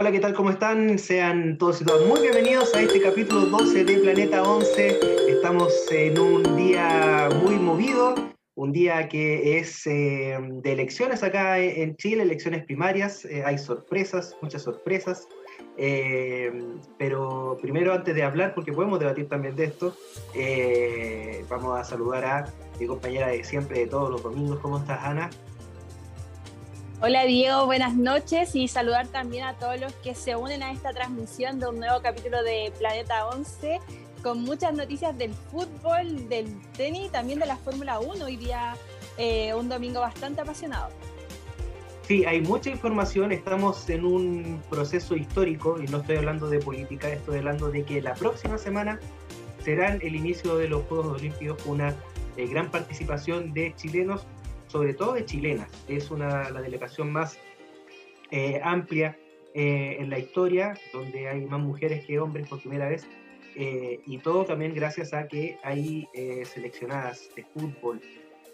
Hola, ¿qué tal? ¿Cómo están? Sean todos y todas muy bienvenidos a este capítulo 12 de Planeta 11. Estamos en un día muy movido, un día que es eh, de elecciones acá en Chile, elecciones primarias. Eh, hay sorpresas, muchas sorpresas. Eh, pero primero, antes de hablar, porque podemos debatir también de esto, vamos a saludar a mi compañera de siempre, de todos los domingos. ¿Cómo estás, Ana? Hola Diego, buenas noches y saludar también a todos los que se unen a esta transmisión de un nuevo capítulo de Planeta 11 con muchas noticias del fútbol, del tenis y también de la Fórmula 1. Hoy día eh, un domingo bastante apasionado. Sí, hay mucha información, estamos en un proceso histórico y no estoy hablando de política, estoy hablando de que la próxima semana será el inicio de los Juegos Olímpicos, una eh, gran participación de chilenos sobre todo de chilenas. Es una, la delegación más eh, amplia eh, en la historia, donde hay más mujeres que hombres por primera vez, eh, y todo también gracias a que hay seleccionadas de fútbol,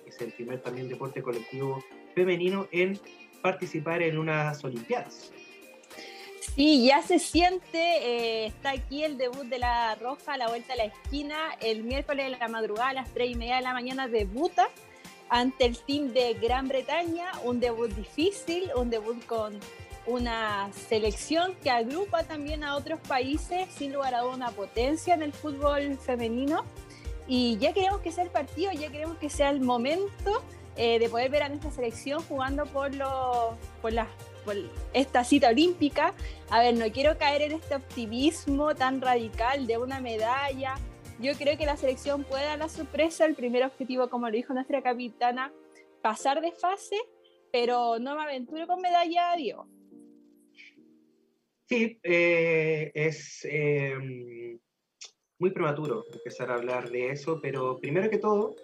es el primer también deporte colectivo femenino en participar en unas Olimpiadas. Sí, ya se siente, está aquí el debut de la Roja la vuelta a la esquina, el miércoles de la madrugada a las 3 y media de la mañana debuta ante el team de Gran Bretaña, un debut difícil, un debut con una selección que agrupa también a otros países, sin lugar a una potencia en el fútbol femenino. Y ya queremos que sea el partido, ya queremos que sea el momento eh, de poder ver a nuestra selección jugando por, lo, por, por esta cita olímpica. A ver, no quiero caer en este optimismo tan radical de una medalla yo creo que la selección puede dar la sorpresa. El primer objetivo, como lo dijo nuestra capitana, pasar de fase, pero no me aventuro con medalla, Diego. Sí, eh, es em, muy prematuro empezar a hablar de eso, pero primero que todo,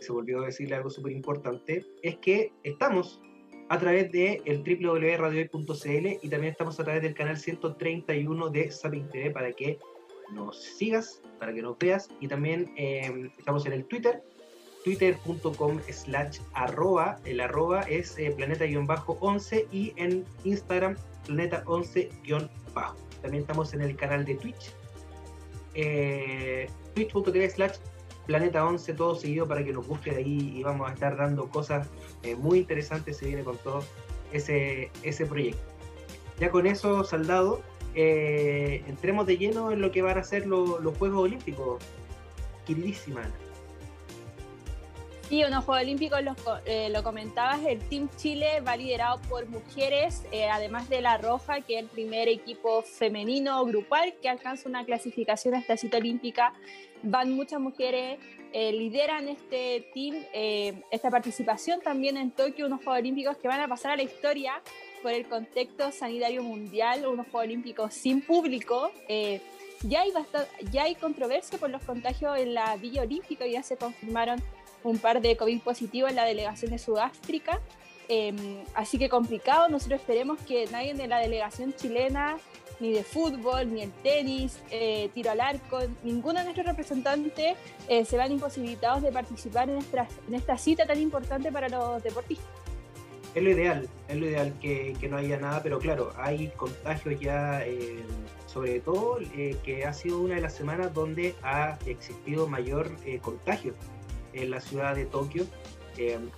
se volvió a decirle algo súper importante, es que estamos a través de el www.radiohoy.cl y también estamos a través del canal 131 de Sapin TV para que nos sigas, para que nos veas. Y también em, estamos en el Twitter, twitter.com slash arroba, el arroba es eh, planeta-11 y en Instagram planeta11-bajo. También estamos en el canal de Twitch, eh, twitch.tv slash planeta11, todo seguido para que nos busque ahí y vamos a estar dando cosas eh, muy interesantes, se viene con todo ese, ese proyecto. Ya con eso saldado, eh, entremos de lleno en lo que van a ser los Juegos Olímpicos. Queridísima. Sí, unos Juegos Olímpicos, eh, lo comentabas, el Team Chile va liderado por mujeres, eh, además de La Roja, que es el primer equipo femenino grupal que alcanza una clasificación a esta cita olímpica. Van muchas mujeres, lideran este team, esta participación también en Tokio, unos Juegos Olímpicos que van a pasar a la historia por el contexto sanitario mundial, unos Juegos Olímpicos sin público. Eh, ya, hay ya hay controversia por los contagios en la Villa Olímpica, ya se confirmaron un par de COVID positivos en la delegación de Sudáfrica. Em, así que complicado, nosotros esperemos que nadie de la delegación chilena, ni de fútbol, ni el tenis, eh, tiro al arco, ninguno de nuestros representantes eh, se van imposibilitados de participar en en esta cita tan importante para los deportistas es lo ideal, es lo ideal que, no haya nada, pero claro, hay contagios ya, eh, sobre todo eh, que ha sido una de las semanas donde ha existido mayor eh, contagio en la ciudad de Tokio.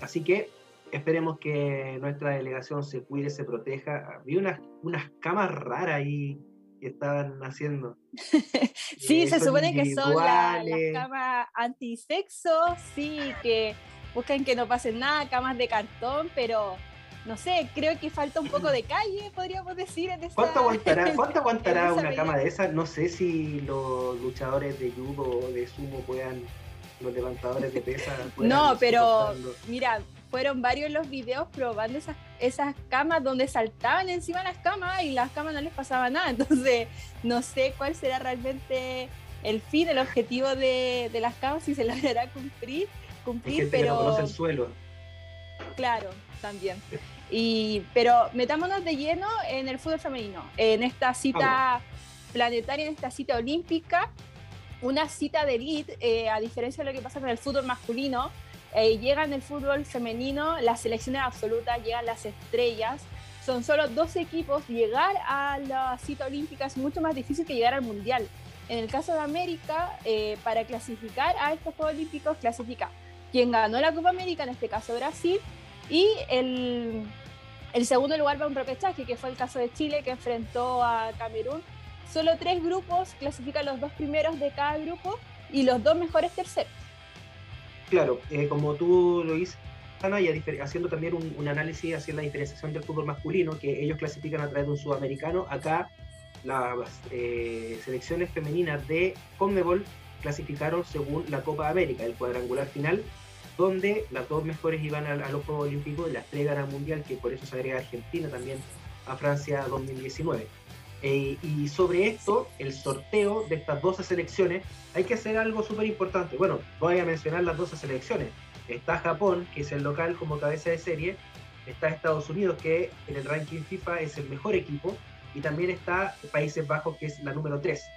así que esperemos que nuestra delegación se cuide, se proteja. Vi unas, unas camas raras ahí que estaban haciendo. sí, se supone que son las camas antisexo, sí, que buscan que no pasen nada, camas de cartón, pero no sé, creo que falta un poco de calle, podríamos decir. En ¿Cuánto aguantará, ¿cuánto aguantará una cama de esas? No sé si los luchadores de judo o de sumo puedan, los levantadores de pesas. No, pero mira, fueron varios los videos probando esas, esas camas donde saltaban encima de las camas y las camas no les pasaba nada. Entonces, no sé cuál será realmente el fin, el objetivo de, las camas, si se logrará cumplir, cumplir pero... no conoce el suelo. Claro, también. Y, pero metámonos de lleno en el fútbol femenino, en esta cita planetaria, en esta cita olímpica, una cita de elite, eh, a diferencia de lo que pasa con el fútbol masculino, eh, llega en el fútbol femenino las selecciones absolutas, llegan las estrellas. son solo dos equipos, llegar a la cita olímpica es mucho más difícil que llegar al mundial. En el caso de América, eh, para clasificar a estos Juegos Olímpicos, clasifica quien ganó la Copa América, en este caso Brasil, y el, segundo lugar va un repechaje, que fue el caso de Chile, que enfrentó a Camerún. Solo tres grupos clasifican los dos primeros de cada grupo y los dos mejores terceros. Claro, eh, como tú lo dices, Ana, y haciendo también un, análisis hacia la diferenciación del fútbol masculino, que ellos clasifican a través de un sudamericano. Acá las eh, selecciones femeninas de Conmebol clasificaron según la Copa América, el cuadrangular final, donde las dos mejores iban a, los Juegos Olímpicos y las tres al Mundial, que por eso se agrega Argentina también a Francia 2019. Eh, y sobre esto, el sorteo de estas 12 selecciones, hay que hacer algo súper importante. Bueno, voy a mencionar las 12 selecciones. Está Japón, que es el local como cabeza de serie. Está Estados Unidos, que en el ranking FIFA es el mejor equipo. Y también está Países Bajos, que es la número 3.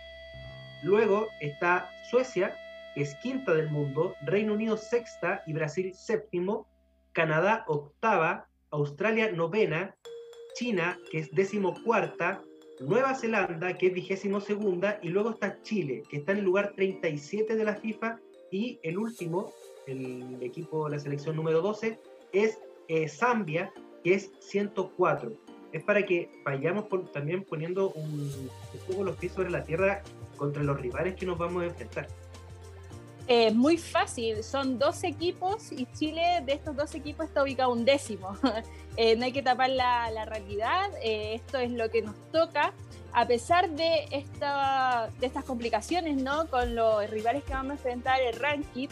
Luego está Suecia, es quinta del mundo. Reino Unido sexta y Brasil séptimo. Canadá octava. Australia novena. China, que es décimo cuarta Nueva Zelanda, que es vigésimo segunda, y luego está Chile, que está en el lugar 37 de la FIFA, y el último, el equipo, la selección número 12, es eh, Zambia, que es 104. Es para que vayamos también poniendo un, poco los pies sobre la tierra contra los rivales que nos vamos a enfrentar. Es muy fácil, son dos equipos y Chile de estos dos equipos está ubicado un décimo. Eh, no hay que tapar la, realidad, eh, esto es lo que nos toca. A pesar de, esta, de estas complicaciones ¿no? con los rivales que vamos a enfrentar, el ranking,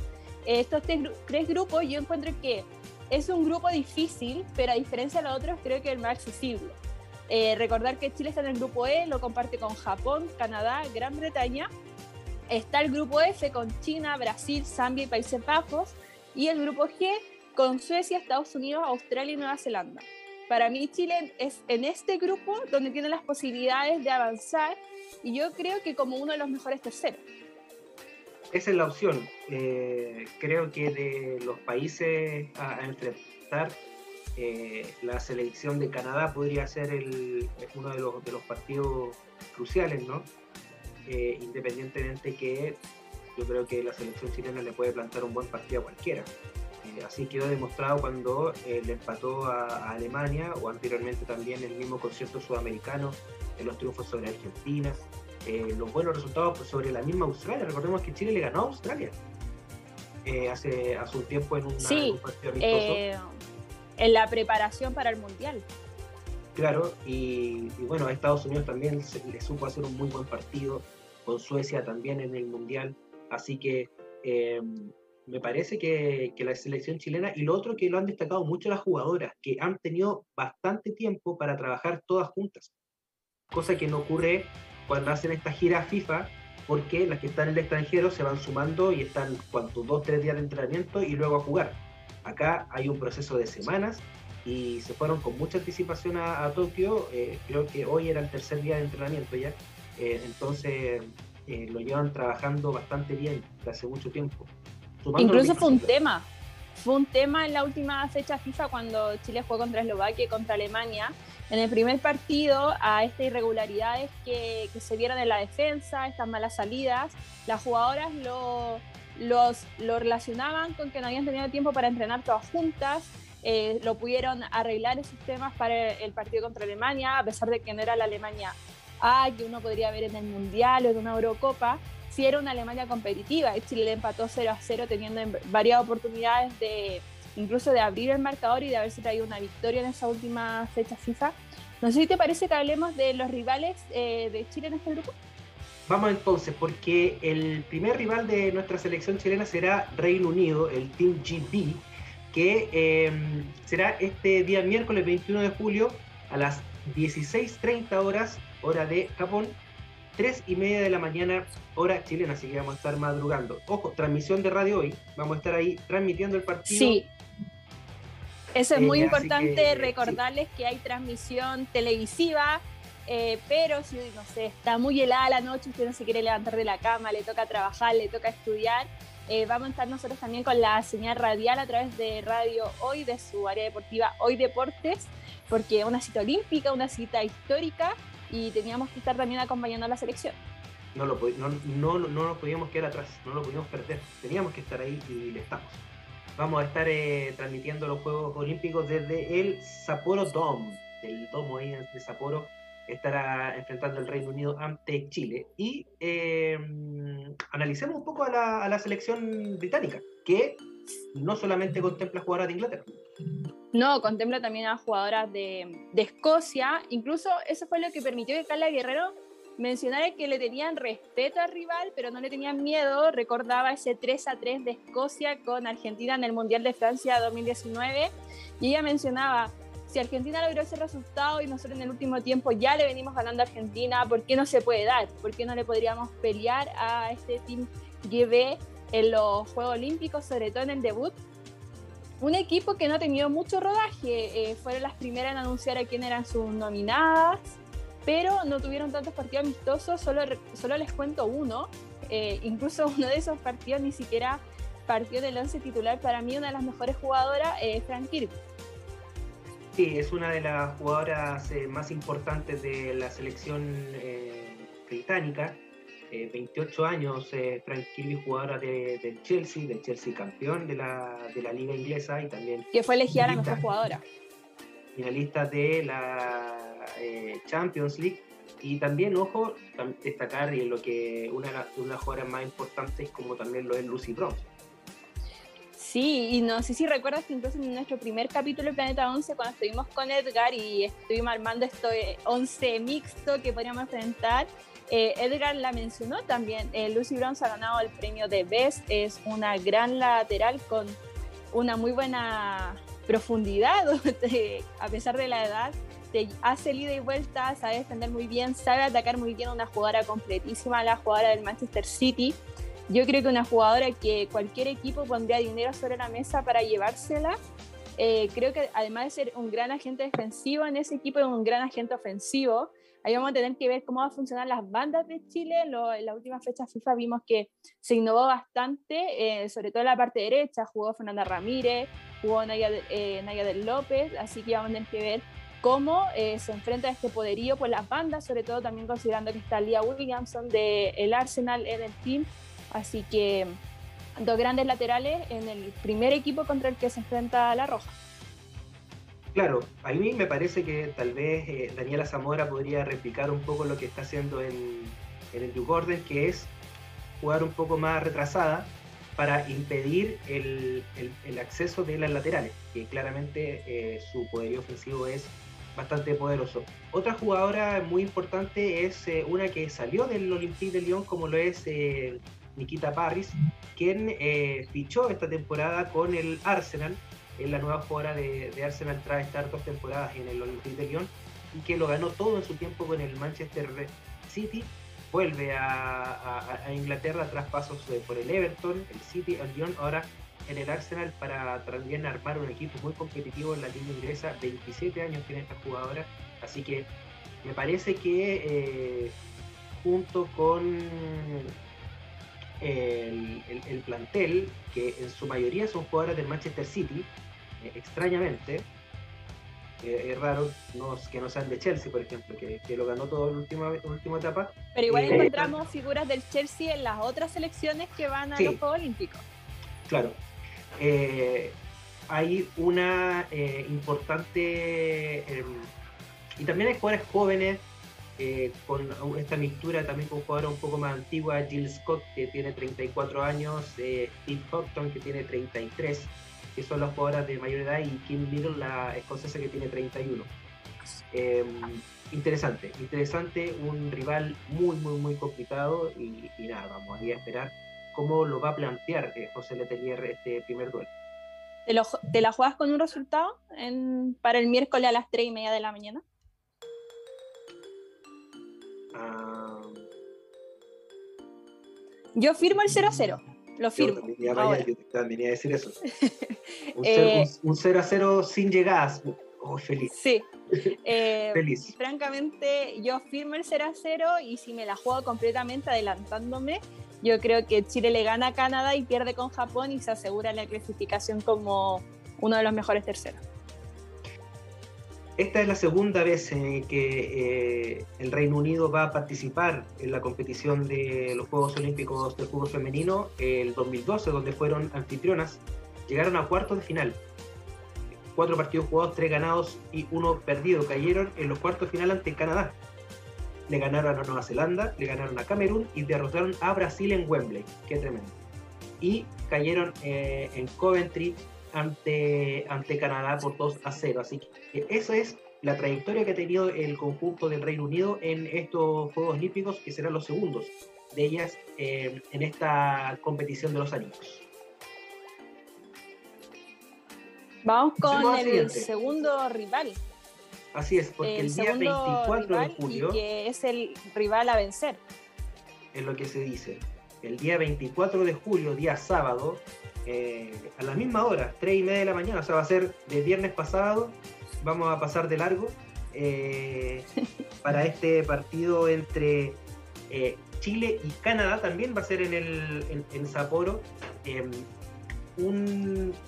eh, estos tres, grupos yo encuentro que es un grupo difícil, pero a diferencia de los otros creo que es el más accesible. recordar que Chile está en el grupo E, lo comparte con Japón, Canadá, Gran Bretaña está el grupo F con China, Brasil, Zambia y Países Bajos, y el grupo G con Suecia, Estados Unidos, Australia y Nueva Zelanda. Para mí Chile es en este grupo donde tiene las posibilidades de avanzar y yo creo que como uno de los mejores terceros. Esa es la opción. Eh, creo que de los países a, enfrentar, eh, la selección de Canadá podría ser el, uno de los, de los partidos cruciales, ¿no? Eh, independientemente que yo creo que la selección chilena le puede plantar un buen partido a cualquiera. Eh, así quedó demostrado cuando eh, le empató a, Alemania o anteriormente también el mismo concierto sudamericano, en los triunfos sobre Argentina, los buenos resultados pues, sobre la misma Australia. Recordemos que Chile le ganó a Australia hace, hace un tiempo en, un partido amistoso. en la preparación para el Mundial. Claro, y, bueno, a Estados Unidos también le supo hacer un muy buen partido, con Suecia también en el Mundial, así que em, me parece que, la selección chilena, y lo otro que lo han destacado mucho las jugadoras, que han tenido bastante tiempo para trabajar todas juntas, cosa que no ocurre cuando hacen esta gira FIFA, porque las que están en el extranjero se van sumando y están, ¿cuánto? Dos, tres días de entrenamiento y luego a jugar. Acá hay un proceso de semanas y se fueron con mucha anticipación a, Tokio. Eh, creo que hoy era el tercer día de entrenamiento ya, eh, entonces eh, lo llevan trabajando bastante bien desde hace mucho tiempo. Incluso fue un tema, fue un tema en la última fecha FIFA cuando Chile jugó contra Eslovaquia y contra Alemania. En el primer partido, a estas irregularidades que, que se vieron en la defensa, estas malas salidas, las jugadoras lo, los, lo relacionaban con que no habían tenido tiempo para entrenar todas juntas eh, lo pudieron arreglar esos temas para el partido contra Alemania, a pesar de que no era la Alemania A que uno podría ver en el Mundial o en una Eurocopa, si era una Alemania competitiva. Chile le empató 0 a 0 teniendo varias oportunidades de incluso de abrir el marcador y de haberse traído una victoria en esa última fecha FIFA. No sé si te parece que hablemos de los rivales eh, de Chile en este grupo. Vamos entonces, porque el primer rival de nuestra selección chilena será Reino Unido, el Team GB, que em, será este día miércoles 21 de julio a las 16.30 horas, hora de Japón, 3 y media de la mañana, hora chilena, así que vamos a estar madrugando. Ojo, transmisión de radio hoy, vamos a estar ahí transmitiendo el partido. Sí. Eso es muy eh, importante recordarles que hay transmisión televisiva, eh, pero si, no sé, está muy helada la noche, usted no se quiere levantar de la cama, le toca trabajar, le toca estudiar, eh, vamos a estar nosotros también con la señal radial a través de Radio Hoy, de su área deportiva Hoy Deportes. porque una cita olímpica, una cita histórica y teníamos que estar también acompañando a la selección. No lo, no, no, no nos podíamos quedar atrás, no lo podíamos perder, teníamos que estar ahí y le estamos. Vamos a estar eh, transmitiendo los Juegos Olímpicos desde el Sapporo Dome, el domo ahí de Sapporo, estará enfrentando el Reino Unido ante Chile. Y eh, analicemos un poco a la, a la, selección británica, que no solamente contempla jugadoras de Inglaterra. No, contempla también a jugadoras de, de Escocia. Incluso eso fue lo que permitió que Carla Guerrero mencionara que le tenían respeto al rival, pero no le tenían miedo. Recordaba ese 3 a 3 de Escocia con Argentina en el Mundial de Francia 2019. Y ella mencionaba, si Argentina logró ese resultado y nosotros en el último tiempo ya le venimos ganando a Argentina, ¿por qué no se puede dar? ¿Por qué no le podríamos pelear a este Team GB en los Juegos Olímpicos, sobre todo en el debut? Un equipo que no ha tenido mucho rodaje, eh, fueron las primeras en anunciar a quién eran sus nominadas, pero no tuvieron tantos partidos amistosos, solo, solo les cuento uno, eh, incluso uno de esos partidos ni siquiera partió del once titular, para mí una de las mejores jugadoras es Frank Kirby Sí, es una de las jugadoras eh, más importantes de la selección eh, británica. 28 eh, años, Frank Kirby, jugadora del Chelsea, del Chelsea campeón de la, de la liga inglesa y también... Que fue elegida la mejor jugadora. Finalista de la Champions League. Y también, ojo, destacar y en lo que una de las jugadoras más importantes como también lo es Lucy Bronze Sí, y no sé si recuerdas que incluso en nuestro primer capítulo de Planeta 11, cuando estuvimos con Edgar y estuvimos armando esto 11 mixto que podríamos enfrentar, eh, Edgar la mencionó también. Eh, Lucy Bronze ha ganado el premio de Best, es una gran lateral con una muy buena profundidad, a pesar de la edad, te hace ida y vuelta, sabe defender muy bien, sabe atacar muy bien, una jugadora completísima, la jugadora del Manchester City. Yo creo que una jugadora que cualquier equipo pondría dinero sobre la mesa para llevársela, eh, creo que además de ser un gran agente defensivo en ese equipo, es un gran agente ofensivo. Ahí vamos a tener que ver cómo van a funcionar las bandas de Chile. en la última fecha FIFA vimos que se innovó bastante, eh, sobre todo en la parte derecha. Jugó Fernanda Ramírez, jugó Naya, eh, Naya del López, así que vamos a tener que ver cómo se enfrenta este poderío por las bandas, sobre todo también considerando que está Lia Williamson del el Arsenal en el team Así que dos grandes laterales en el primer equipo contra el que se enfrenta la Roja. Claro, a mí me parece que tal vez eh, Daniela Zamora podría replicar un poco lo que está haciendo en, el Duke que es jugar un poco más retrasada para impedir el, acceso de las laterales, que claramente eh, su poderío ofensivo es bastante poderoso. Otra jugadora muy importante es eh, una que salió del Olympique de Lyon, como lo es Nikita Parris, quien eh, fichó esta temporada con el Arsenal, es la nueva jugadora de, Arsenal tras estar dos temporadas en el Olympique de Lyon y que lo ganó todo en su tiempo con el Manchester City. Vuelve a, Inglaterra tras pasos por el Everton, el City, el Lyon, ahora en el Arsenal para también armar un equipo muy competitivo en la liga inglesa. 27 años tiene esta jugadora, así que me parece que eh, junto con el, plantel, que en su mayoría son jugadores del Manchester City, eh, extrañamente, es raro que no sean de Chelsea, por ejemplo, que, lo ganó todo en la última, última etapa. Pero igual eh, encontramos figuras del Chelsea en las otras selecciones que van a los Juegos Olímpicos. Claro. Eh, hay una importante... y también hay jugadores jóvenes eh, con esta mixtura también con jugadores un poco más antigua, Jill Scott que tiene 34 años, eh, Steve Houghton que tiene 33, que son las jugadoras de mayor edad, y Kim Little, la escocesa que tiene 31. Em, interesante, interesante, un rival muy, muy, muy complicado y, nada, vamos a ir a esperar cómo lo va a plantear eh, José Letelier este primer duelo. ¿Te, la juegas con un resultado para el miércoles a las 3 y media de la mañana? Yo firmo el 0 a 0. Lo firmo. Yo también, a decir eso. Un 0, a 0 sin llegadas. Oh, feliz. Sí. Eh, feliz. Francamente, yo firmo el 0 a 0 y si me la juego completamente adelantándome, yo creo que Chile le gana a Canadá y pierde con Japón y se asegura la clasificación como uno de los mejores terceros. Esta es la segunda vez en que eh, el Reino Unido va a participar en la competición de los Juegos Olímpicos del fútbol femenino, el 2012, donde fueron anfitrionas, llegaron a cuartos de final. Cuatro partidos jugados, tres ganados y uno perdido. Cayeron en los cuartos de final ante Canadá. Le ganaron a Nueva Zelanda, le ganaron a Camerún y derrotaron a Brasil en Wembley. Qué tremendo. Y cayeron eh, en Coventry ante, ante Canadá por 2 a 0. Así que esa es la trayectoria que ha tenido el conjunto del Reino Unido en estos Juegos Olímpicos, que serán los segundos de ellas eh, en esta competición de los años. Vamos con el segundo rival. Así es, porque el, día 24 de julio. que es el rival a vencer. Es lo que se dice. El día 24 de julio, día sábado, eh, a la misma hora, 3 y media de la mañana, o sea, va a ser de viernes pasado, vamos a pasar de largo eh, para este partido entre eh, Chile y Canadá, también va a ser en, el, en, Sapporo. Em,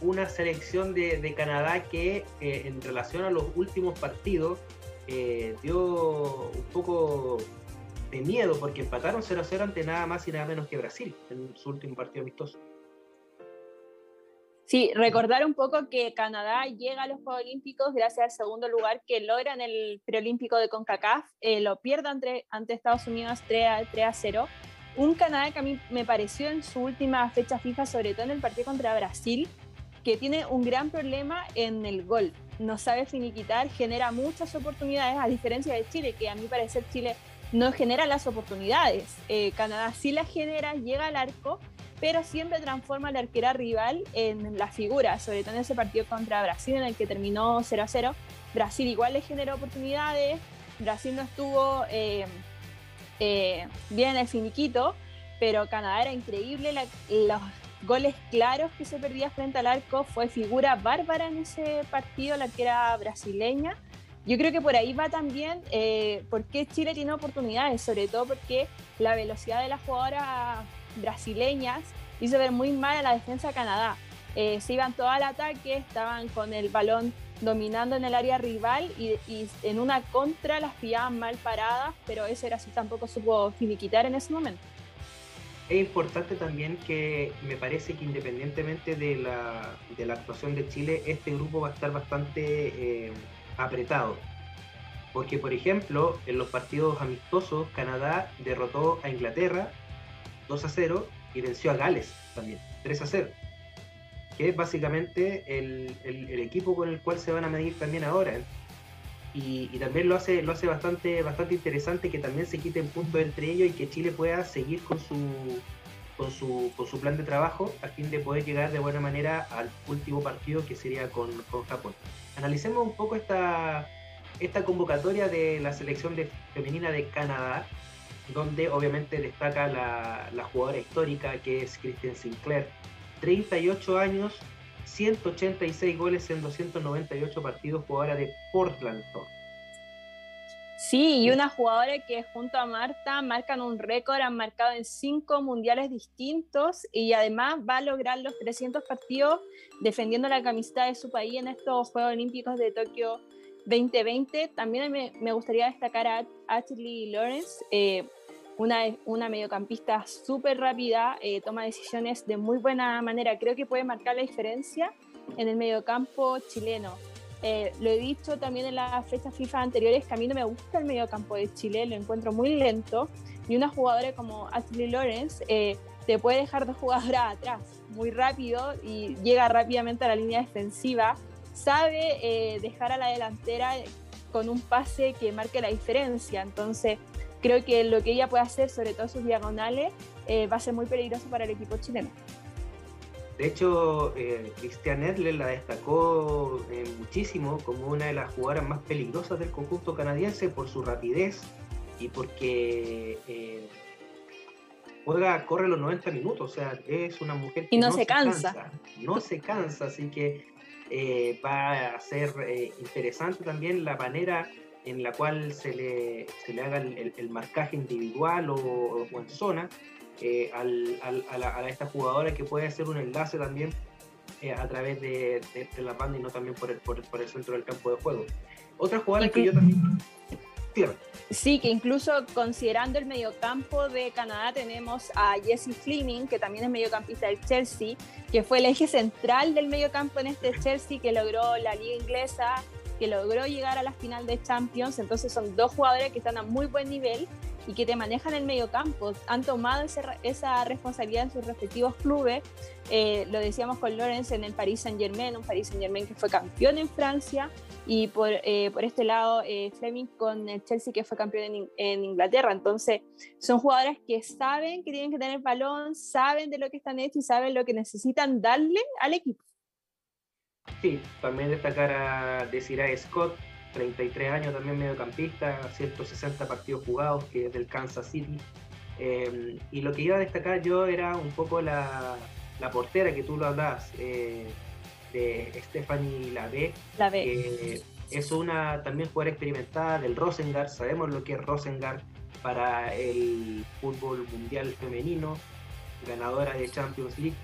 una selección de, Canadá que en relación a los últimos partidos dio un poco de miedo porque empataron 0-0 ante nada más y nada menos que Brasil en su último partido amistoso. Sí, recordar un poco que Canadá llega a los Juegos Olímpicos gracias al segundo lugar que logra en el preolímpico de CONCACAF, eh, lo pierde ante, ante Estados Unidos 3 a, 0. Un Canadá que a mí me pareció en su última fecha fija, sobre todo en el partido contra Brasil, que tiene un gran problema en el gol. No sabe finiquitar, genera muchas oportunidades, a diferencia de Chile, que a mí parece Chile no genera las oportunidades. Eh, Canadá sí las genera, llega al arco, pero siempre transforma al arquera rival en la figura, sobre todo en ese partido contra Brasil en el que terminó 0 a 0. Brasil igual le generó oportunidades, Brasil no estuvo eh, eh, bien en el finiquito, pero Canadá era increíble, los goles claros que se perdía frente al arco fue figura bárbara en ese partido, la arquera brasileña. Yo creo que por ahí va también eh, Chile tiene oportunidades, sobre todo porque la velocidad de las jugadoras brasileñas hizo ver muy mal a la defensa de Canadá. Eh, se iban todo al ataque, estaban con el balón dominando en el área rival y, en una contra las pillaban mal paradas, pero eso era así, tampoco supo finiquitar en ese momento. Es importante también que me parece que independientemente de la, de la actuación de Chile, este grupo va a estar bastante eh, apretado. Porque, por ejemplo, en los partidos amistosos, Canadá derrotó a Inglaterra 2 a 0 y venció a Gales también, 3 a 0. Que es básicamente el, el, equipo con el cual se van a medir también ahora. Y, y, también lo hace, lo hace bastante, bastante interesante que también se quiten puntos entre ellos y que Chile pueda seguir con su, con su, con su plan de trabajo a fin de poder llegar de buena manera al último partido que sería con, con Japón. Analicemos un poco esta, esta convocatoria de la selección femenina de Canadá, donde obviamente destaca la, la jugadora histórica que es Kristen Sinclair. 38 años, 186 goles en 298 partidos, jugadora de Portland. Sí, y una jugadora que junto a Marta marcan un récord, han marcado en cinco mundiales distintos y además va a lograr los 300 partidos defendiendo la camiseta de su país en estos Juegos Olímpicos de Tokio 2020. También me, gustaría destacar a Ashley Lawrence, eh, una, una mediocampista súper rápida, eh, toma decisiones de muy buena manera. Creo que puede marcar la diferencia en el mediocampo chileno. Eh, lo he dicho también en las fechas FIFA anteriores que a mí no me gusta el mediocampo de Chile, lo encuentro muy lento. Y una jugadora como Ashley Lawrence te puede dejar dos jugadoras atrás muy rápido y llega rápidamente a la línea defensiva. Sabe dejar a la delantera con un pase que marque la diferencia. Entonces, creo que lo que ella puede hacer, sobre todo sus diagonales, eh, va a ser muy peligroso para el equipo chileno. De hecho, eh, Cristian Edler la destacó eh, muchísimo como una de las jugadoras más peligrosas del conjunto canadiense por su rapidez y porque juega, corre los 90 minutos, o sea, es una mujer que y no, se, cansa. No se cansa, así que eh, va a ser eh, interesante también la manera en la cual se le, se le haga el, marcaje individual o, en zona eh, al, a, esta jugadora que puede hacer un enlace también a través de, la banda y no también por el, por, el centro del campo de juego. Otra jugada que yo también... Sí, que incluso considerando el mediocampo de Canadá tenemos a Jesse Fleming, que también es mediocampista del Chelsea, que fue el eje central del mediocampo en este Chelsea que logró la liga inglesa, que logró llegar a la final de Champions. Entonces son dos jugadores que están a muy buen nivel y que te manejan el mediocampo. Han tomado esa responsabilidad en sus respectivos clubes. Eh, lo decíamos con Lorenz en el Paris Saint Germain, un Paris Saint Germain que fue campeón en Francia y por, eh, por este lado eh, Fleming con el Chelsea que fue campeón en, Inglaterra. Entonces son jugadores que saben que tienen que tener balón, saben de lo que están hechos y saben lo que necesitan darle al equipo. Sí, también destacar a Desiree Scott, 33 años también mediocampista, 160 partidos jugados, que es del Kansas City. Eh, y lo que iba a destacar yo era un poco la, la portera que tú lo hablas, eh, de Stephanie Lave, que es una también jugadora experimentada del Rosengard, sabemos lo que es Rosengard para el fútbol mundial femenino, ganadora de Champions League.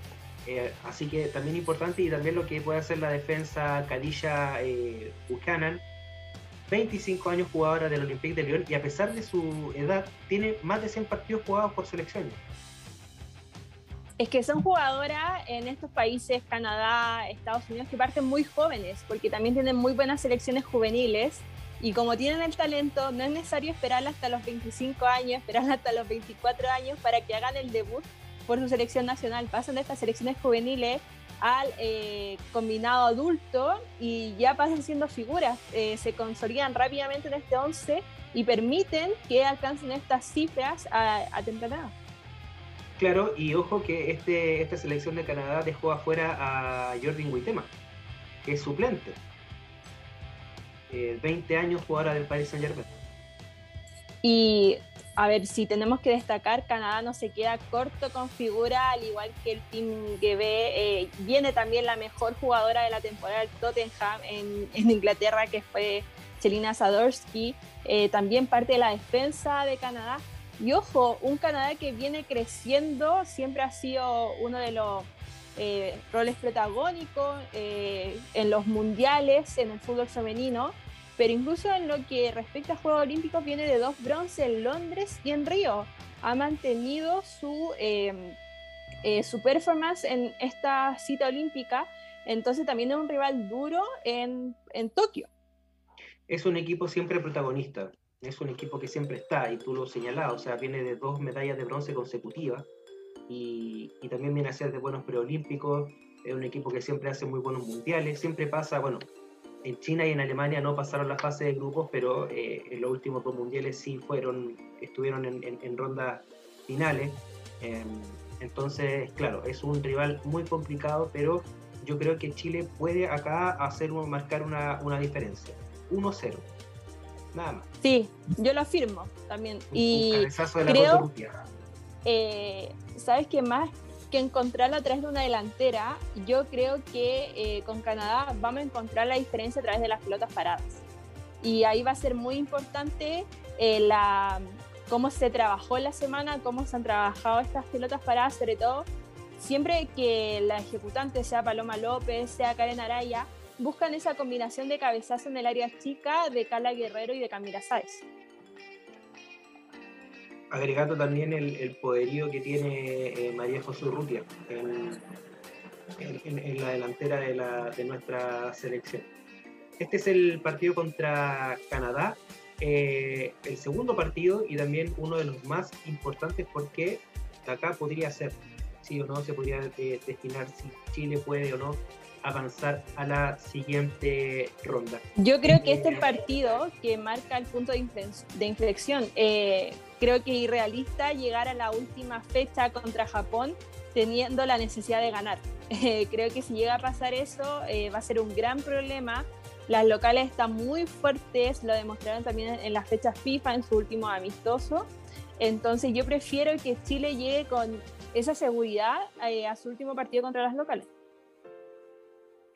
Eh, así que también importante y también lo que puede hacer la defensa Kadisha eh, Buchanan, 25 años jugadora del Olympique de Lyon y a pesar de su edad tiene más de 100 partidos jugados por selección es que son jugadoras en estos países, Canadá, Estados Unidos, que parten muy jóvenes, porque también tienen muy buenas selecciones juveniles. Y como tienen el talento, no es necesario esperar hasta los 25 años, esperar hasta los 24 años para que hagan el debut por su selección nacional. Pasan de estas selecciones juveniles al eh, combinado adulto y ya pasan siendo figuras. Eh, se consolidan rápidamente en este 11 y permiten que alcancen estas cifras a, a temprana. Claro, y ojo que este, esta selección de Canadá dejó afuera a Jordan Huitema, que es suplente. 20 años jugadora del Paris Saint Germain. Y a ver, si tenemos que destacar, Canadá no se queda corto con figura, al igual que el Team GB. Eh, viene también la mejor jugadora de la temporada del Tottenham en, Inglaterra, que fue Selina Sadorsky. Eh, también parte de la defensa de Canadá y ojo, un Canadá que viene creciendo, siempre ha sido uno de los eh, roles protagónicos en los mundiales, en el fútbol femenino, pero incluso en lo que respecta a Juegos Olímpicos viene de dos bronce en Londres y en Río. Ha mantenido su, em, eh, su performance en esta cita olímpica, entonces también es un rival duro en, en Tokio. Es un equipo siempre protagonista. Es un equipo que siempre está, y tú lo señalabas, o sea, viene de dos medallas de bronce consecutivas. Y, y también viene a ser de buenos preolímpicos, es un equipo que siempre hace muy buenos mundiales, siempre pasa, bueno, en China y en Alemania no pasaron la fase de grupos, pero eh, en los últimos dos mundiales sí fueron, estuvieron en, en, rondas finales. Em, entonces, claro, es un rival muy complicado, pero yo creo que Chile puede acá hacer marcar una, una diferencia. 1-0 nada más. Sí, yo lo afirmo también. y creo, eh, ¿sabes qué más? Que encontrarlo a través de una delantera, yo creo que eh, con Canadá vamos a encontrar la diferencia a través de las pelotas paradas. Y ahí va a ser muy importante eh, la, cómo se trabajó la semana, cómo se han trabajado estas pelotas paradas, sobre todo siempre que la ejecutante sea Paloma López, sea Karen Araya, buscan esa combinación de cabezazo en el área chica de Cala Guerrero y de Camila Sáez. Agregando también el, poderío que tiene eh, María José Urrutia en, la delantera de, nuestra selección. Este es el partido contra Canadá, eh, el segundo partido y también uno de los más importantes porque acá podría ser, sí o no, se podría eh, destinar si Chile puede o no avanzar a la siguiente ronda. Yo creo que este partido que marca el punto de, inflexión. Eh, creo que irrealista llegar a la última fecha contra Japón teniendo la necesidad de ganar. Eh, creo que si llega a pasar eso eh, va a ser un gran problema. Las locales están muy fuertes, lo demostraron también en las fechas FIFA en su último amistoso. Entonces yo prefiero que Chile llegue con esa seguridad a su último partido contra las locales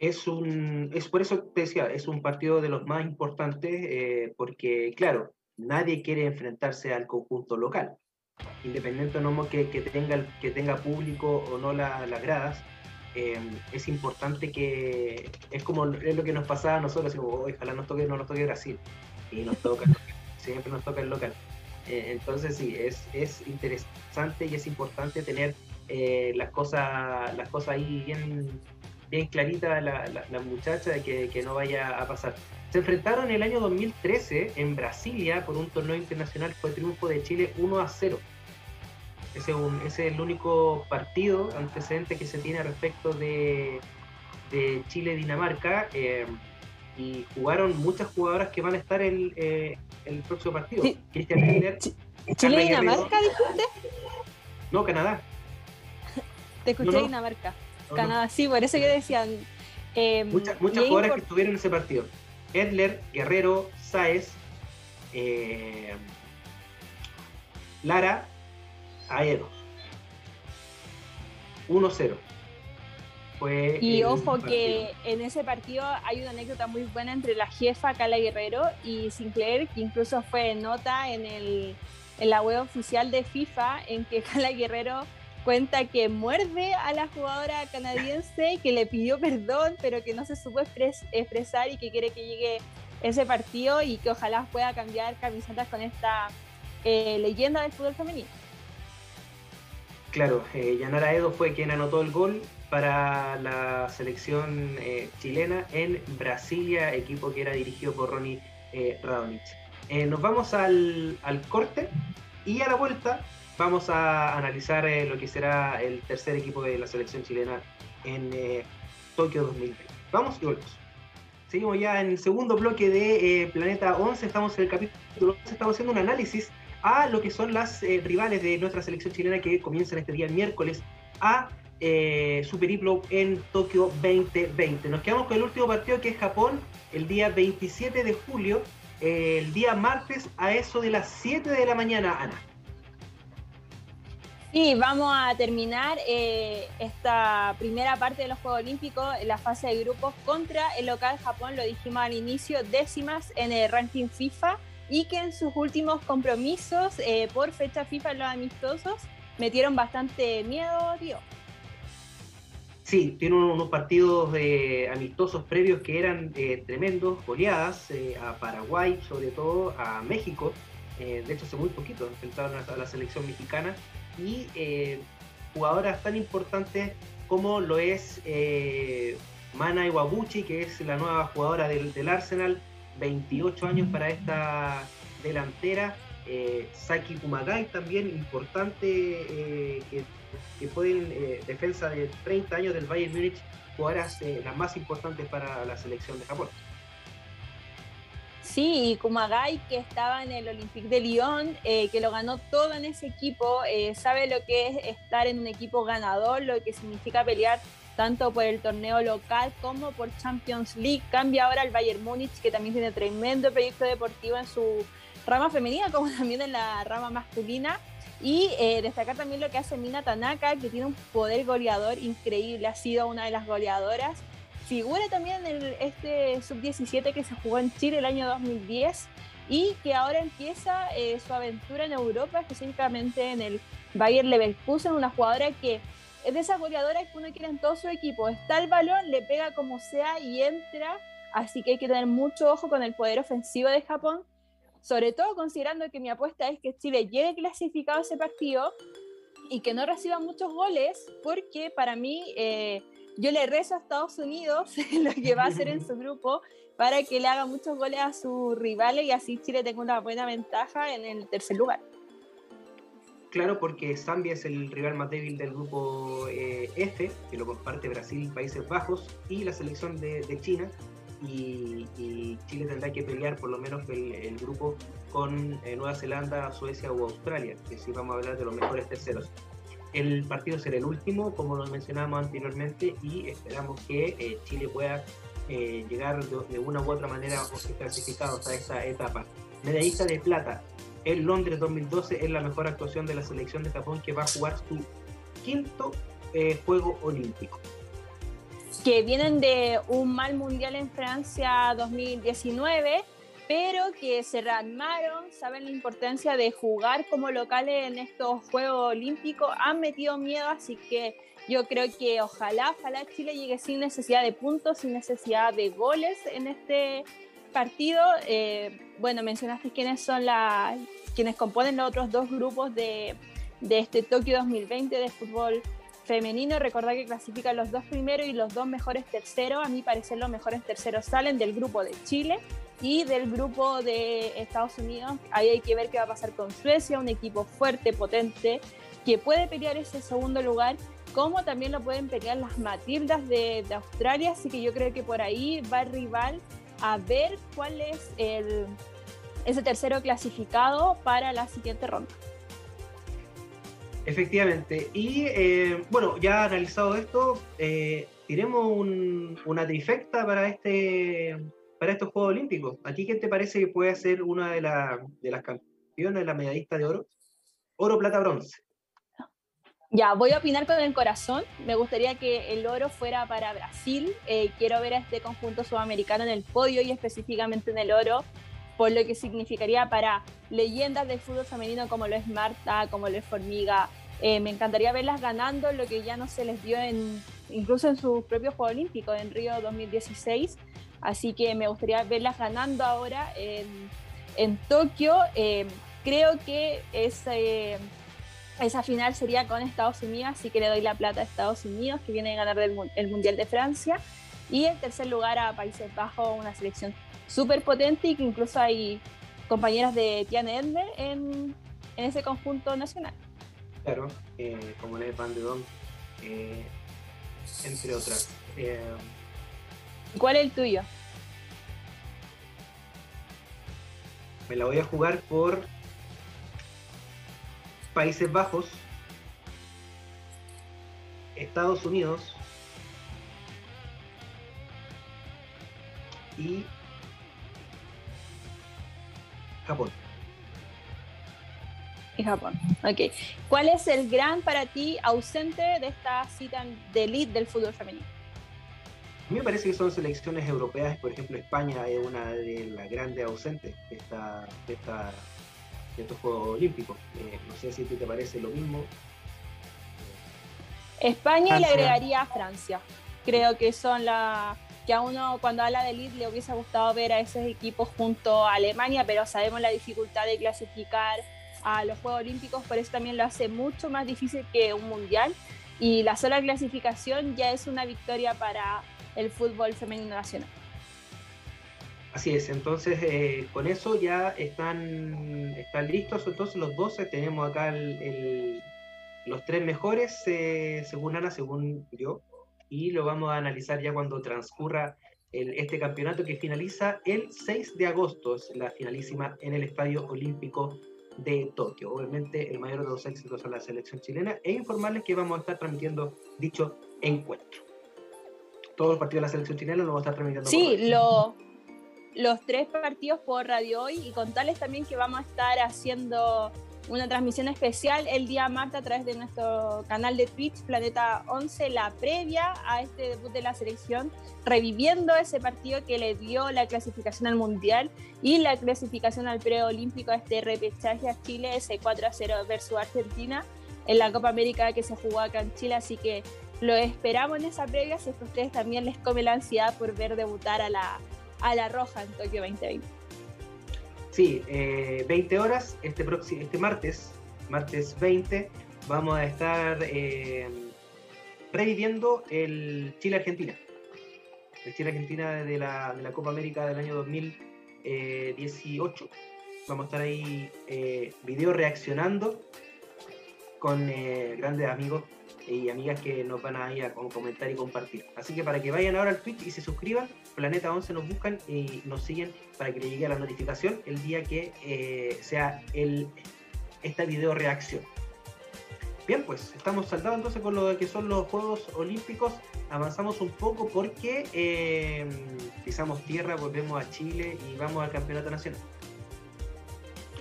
es un, es por eso te decía, es un partido de los más importantes, eh, porque claro, nadie quiere enfrentarse al conjunto local, independiente no que, que tenga, que tenga público o no las gradas, es importante que es como es lo que nos pasaba a nosotros, ojalá nos toque, no nos toque Brasil, y nos toca, siempre nos toca el local. entonces sí, es, es interesante y es importante tener las cosas las cosas ahí bien bien clarita la, la, muchacha de que, que, no vaya a pasar. Se enfrentaron en el año 2013 en Brasilia por un torneo internacional, fue triunfo de Chile 1 a 0. Ese es, un, ese es el único partido antecedente que se tiene respecto de, de Chile-Dinamarca. Eh, y jugaron muchas jugadoras que van a estar el, eh, el próximo partido. Cristian ¿Chile-Dinamarca, dijiste? No, Canadá. Te escuché Dinamarca. Canadá, sí, por eso que decían. Eh, muchas muchas jugadoras que estuvieron en ese partido. Edler, Guerrero, Saez, eh, Lara, Aedo. 1-0. y ojo que en ese partido hay una anécdota muy buena entre la jefa Cala Guerrero y Sinclair, que incluso fue nota en, el, en la web oficial de FIFA, en que Cala Guerrero cuenta que muerde a la jugadora canadiense, que le pidió perdón, pero que no se supo expresar y que quiere que llegue ese partido y que ojalá pueda cambiar camisetas con esta eh, leyenda del fútbol femenino. Claro, eh, Yanara Edo fue quien anotó el gol para la selección eh, chilena en Brasilia, equipo que era dirigido por Ronnie eh, nos vamos al corte y a la vuelta vamos a analizar eh, lo que será el tercer equipo de la selección chilena en eh, Tokio 2020. Vamos y volvemos. Seguimos ya en el segundo bloque de eh, Planeta 11, estamos en el capítulo 11, estamos haciendo un análisis a lo que son las rivales de nuestra selección chilena que comienzan este día miércoles a su periplo en Tokio 2020. Nos quedamos con el último partido que es Japón el día 27 de julio, el día martes a eso de las 7 de la mañana, Ana. Sí, vamos a terminar eh, esta primera parte de los Juegos Olímpicos, la fase de grupos contra el local Japón, lo dijimos al inicio, décimas en el ranking FIFA y que en sus últimos compromisos eh, por fecha FIFA los amistosos metieron bastante miedo, tío. Sí, tiene unos partidos de amistosos previos que eran eh, tremendos, goleadas a Paraguay, sobre todo a México. de hecho, hace muy poquito enfrentaron a la selección mexicana y eh, jugadoras tan importantes como lo es eh, Mana Iwabuchi, que es la nueva jugadora del, Arsenal, 28 años para esta delantera. Eh, Saki Kumagai también importante eh, que, que pueden defensa de 30 años del Bayern Múnich jugadoras las más importantes para la selección de Japón. Sí, y Kumagai, que estaba en el Olympique de Lyon, eh, que lo ganó todo en ese equipo, eh, sabe lo que es estar en un equipo ganador, lo que significa pelear tanto por el torneo local como por Champions League. Cambia ahora al Bayern Múnich, que también tiene tremendo proyecto deportivo en su rama femenina, como también en la rama masculina. Y eh, destacar también lo que hace Mina Tanaka, que tiene un poder goleador increíble, ha sido una de las goleadoras figura también en este sub-17 que se jugó en Chile el año 2010 y que ahora empieza eh, su aventura en Europa, específicamente en el Bayern Leverkusen, una jugadora que es de esas goleadoras que uno quiere en todo su equipo. Está el balón, le pega como sea y entra, así que hay que tener mucho ojo con el poder ofensivo de Japón, sobre todo considerando que mi apuesta es que Chile llegue clasificado a ese partido y que no reciba muchos goles, porque para mí... Eh, yo le rezo a Estados Unidos lo que va a hacer en su grupo para que le haga muchos goles a sus rivales y así Chile tenga una buena ventaja en el tercer lugar. Claro, porque Zambia es el rival más débil del grupo eh, F, que lo comparte Brasil, Países Bajos y la selección de, China. Y, Chile tendrá que pelear por lo menos el, grupo con eh, Nueva Zelanda, Suecia o Australia, que sí vamos a hablar de los mejores terceros. El partido será el último, como lo mencionamos anteriormente, y esperamos que eh, Chile pueda eh, llegar de, una u otra manera clasificados a esta etapa. Medallista de plata. En Londres 2012 es la mejor actuación de la selección de Japón que va a jugar su quinto eh, juego olímpico. Que vienen de un mal mundial en Francia 2019 pero que se rearmaron, saben la importancia de jugar como locales en estos Juegos Olímpicos, han metido miedo, así que yo creo que ojalá, ojalá Chile llegue sin necesidad de puntos, sin necesidad de goles en este partido. Eh, bueno, mencionaste quiénes son las, quienes componen los otros dos grupos de, de este Tokio 2020 de fútbol femenino. Recordad que clasifican los dos primeros y los dos mejores terceros. A mí parece los mejores terceros salen del grupo de Chile y del grupo de Estados Unidos. Ahí hay que ver qué va a pasar con Suecia, un equipo fuerte, potente, que puede pelear ese segundo lugar como también lo pueden pelear las Matildas de, Australia, así que yo creo que por ahí va el rival a ver cuál es el, ese tercero clasificado para la siguiente ronda. Efectivamente, y eh, bueno, ya analizado esto, eh, tiremos una trifecta para este para estos Juegos Olímpicos. ¿A ti qué te parece que puede ser una de, de las campeonas, la medallista de oro? Oro, plata, bronce. Ya, voy a opinar con el corazón. Me gustaría que el oro fuera para Brasil. Eh, quiero ver a este conjunto sudamericano en el podio y específicamente en el oro, por lo que significaría para leyendas del fútbol femenino como lo es Marta, como lo es Formiga. Eh, me encantaría verlas ganando lo que ya no se les dio en, incluso en sus propios Juegos Olímpicos en Río 2016. Así que me gustaría verlas ganando ahora en, Tokio. Eh, creo que es esa final sería con Estados Unidos, así que le doy la plata a Estados Unidos, que viene a ganar el, Mundial de Francia. Y en tercer lugar a Países Bajos, una selección súper potente y que incluso hay compañeras de Tiane Edmer en, ese conjunto nacional. Claro, eh, como le Van de Don, eh, entre otras. Eh, ¿Cuál es el tuyo? Me la voy a jugar por Países Bajos, Estados Unidos y Japón. Y Japón, ok. ¿Cuál es el gran para ti ausente de esta cita de elite del fútbol femenino? A mí me parece que son selecciones europeas, por ejemplo España es una de las grandes ausentes de esta, de esta de estos Juegos Olímpicos. Eh, no sé si te parece lo mismo. España y le agregaría a Francia. Creo que son la que a uno cuando habla de elite le hubiese gustado ver a esos equipos junto a Alemania, pero sabemos la dificultad de clasificar a los Juegos Olímpicos, por eso también lo hace mucho más difícil que un mundial. Y la sola clasificación ya es una victoria para el fútbol femenino nacional. Así es, entonces eh, con eso ya están, están listos, entonces los 12 tenemos acá los tres mejores, eh, según Ana, según yo, y lo vamos a analizar ya cuando transcurra este campeonato que finaliza el 6 de agosto, es la finalísima en el Estadio Olímpico de Tokio. Obviamente el mayor de los éxitos a la selección chilena e informarles que vamos a estar transmitiendo dicho encuentro. Todos los partidos de la selección chilena lo vamos a estar transmitiendo. Sí, lo, los tres partidos por Radio Hoy y contarles también que vamos a estar haciendo una transmisión especial el día martes a través de nuestro canal de Twitch Planeta 11, la previa a este debut de la selección, reviviendo ese partido que le dio la clasificación al Mundial y la clasificación al preolímpico a este repechaje a Chile, ese 4 a 0 versus Argentina en la Copa América que se jugó acá en Chile, así que lo esperamos en esa previa, si es que a ustedes también les come la ansiedad por ver debutar a la a la roja en Tokio 2020. Sí, 20 eh, horas, este, este martes, martes 20, vamos a estar eh, reviviendo el Chile-Argentina. El Chile-Argentina de la, de la, Copa América del año 2018. Vamos a estar ahí eh, video reaccionando con eh, grandes amigos y amigas que nos van a ir a comentar y compartir. Así que para que vayan ahora al Twitch y se suscriban, Planeta 11 nos buscan y nos siguen para que les llegue la notificación el día que eh, sea el, esta video reacción. Bien, pues estamos saltados entonces con lo que son los Juegos Olímpicos. Avanzamos un poco porque eh, pisamos tierra, volvemos a Chile y vamos al Campeonato Nacional.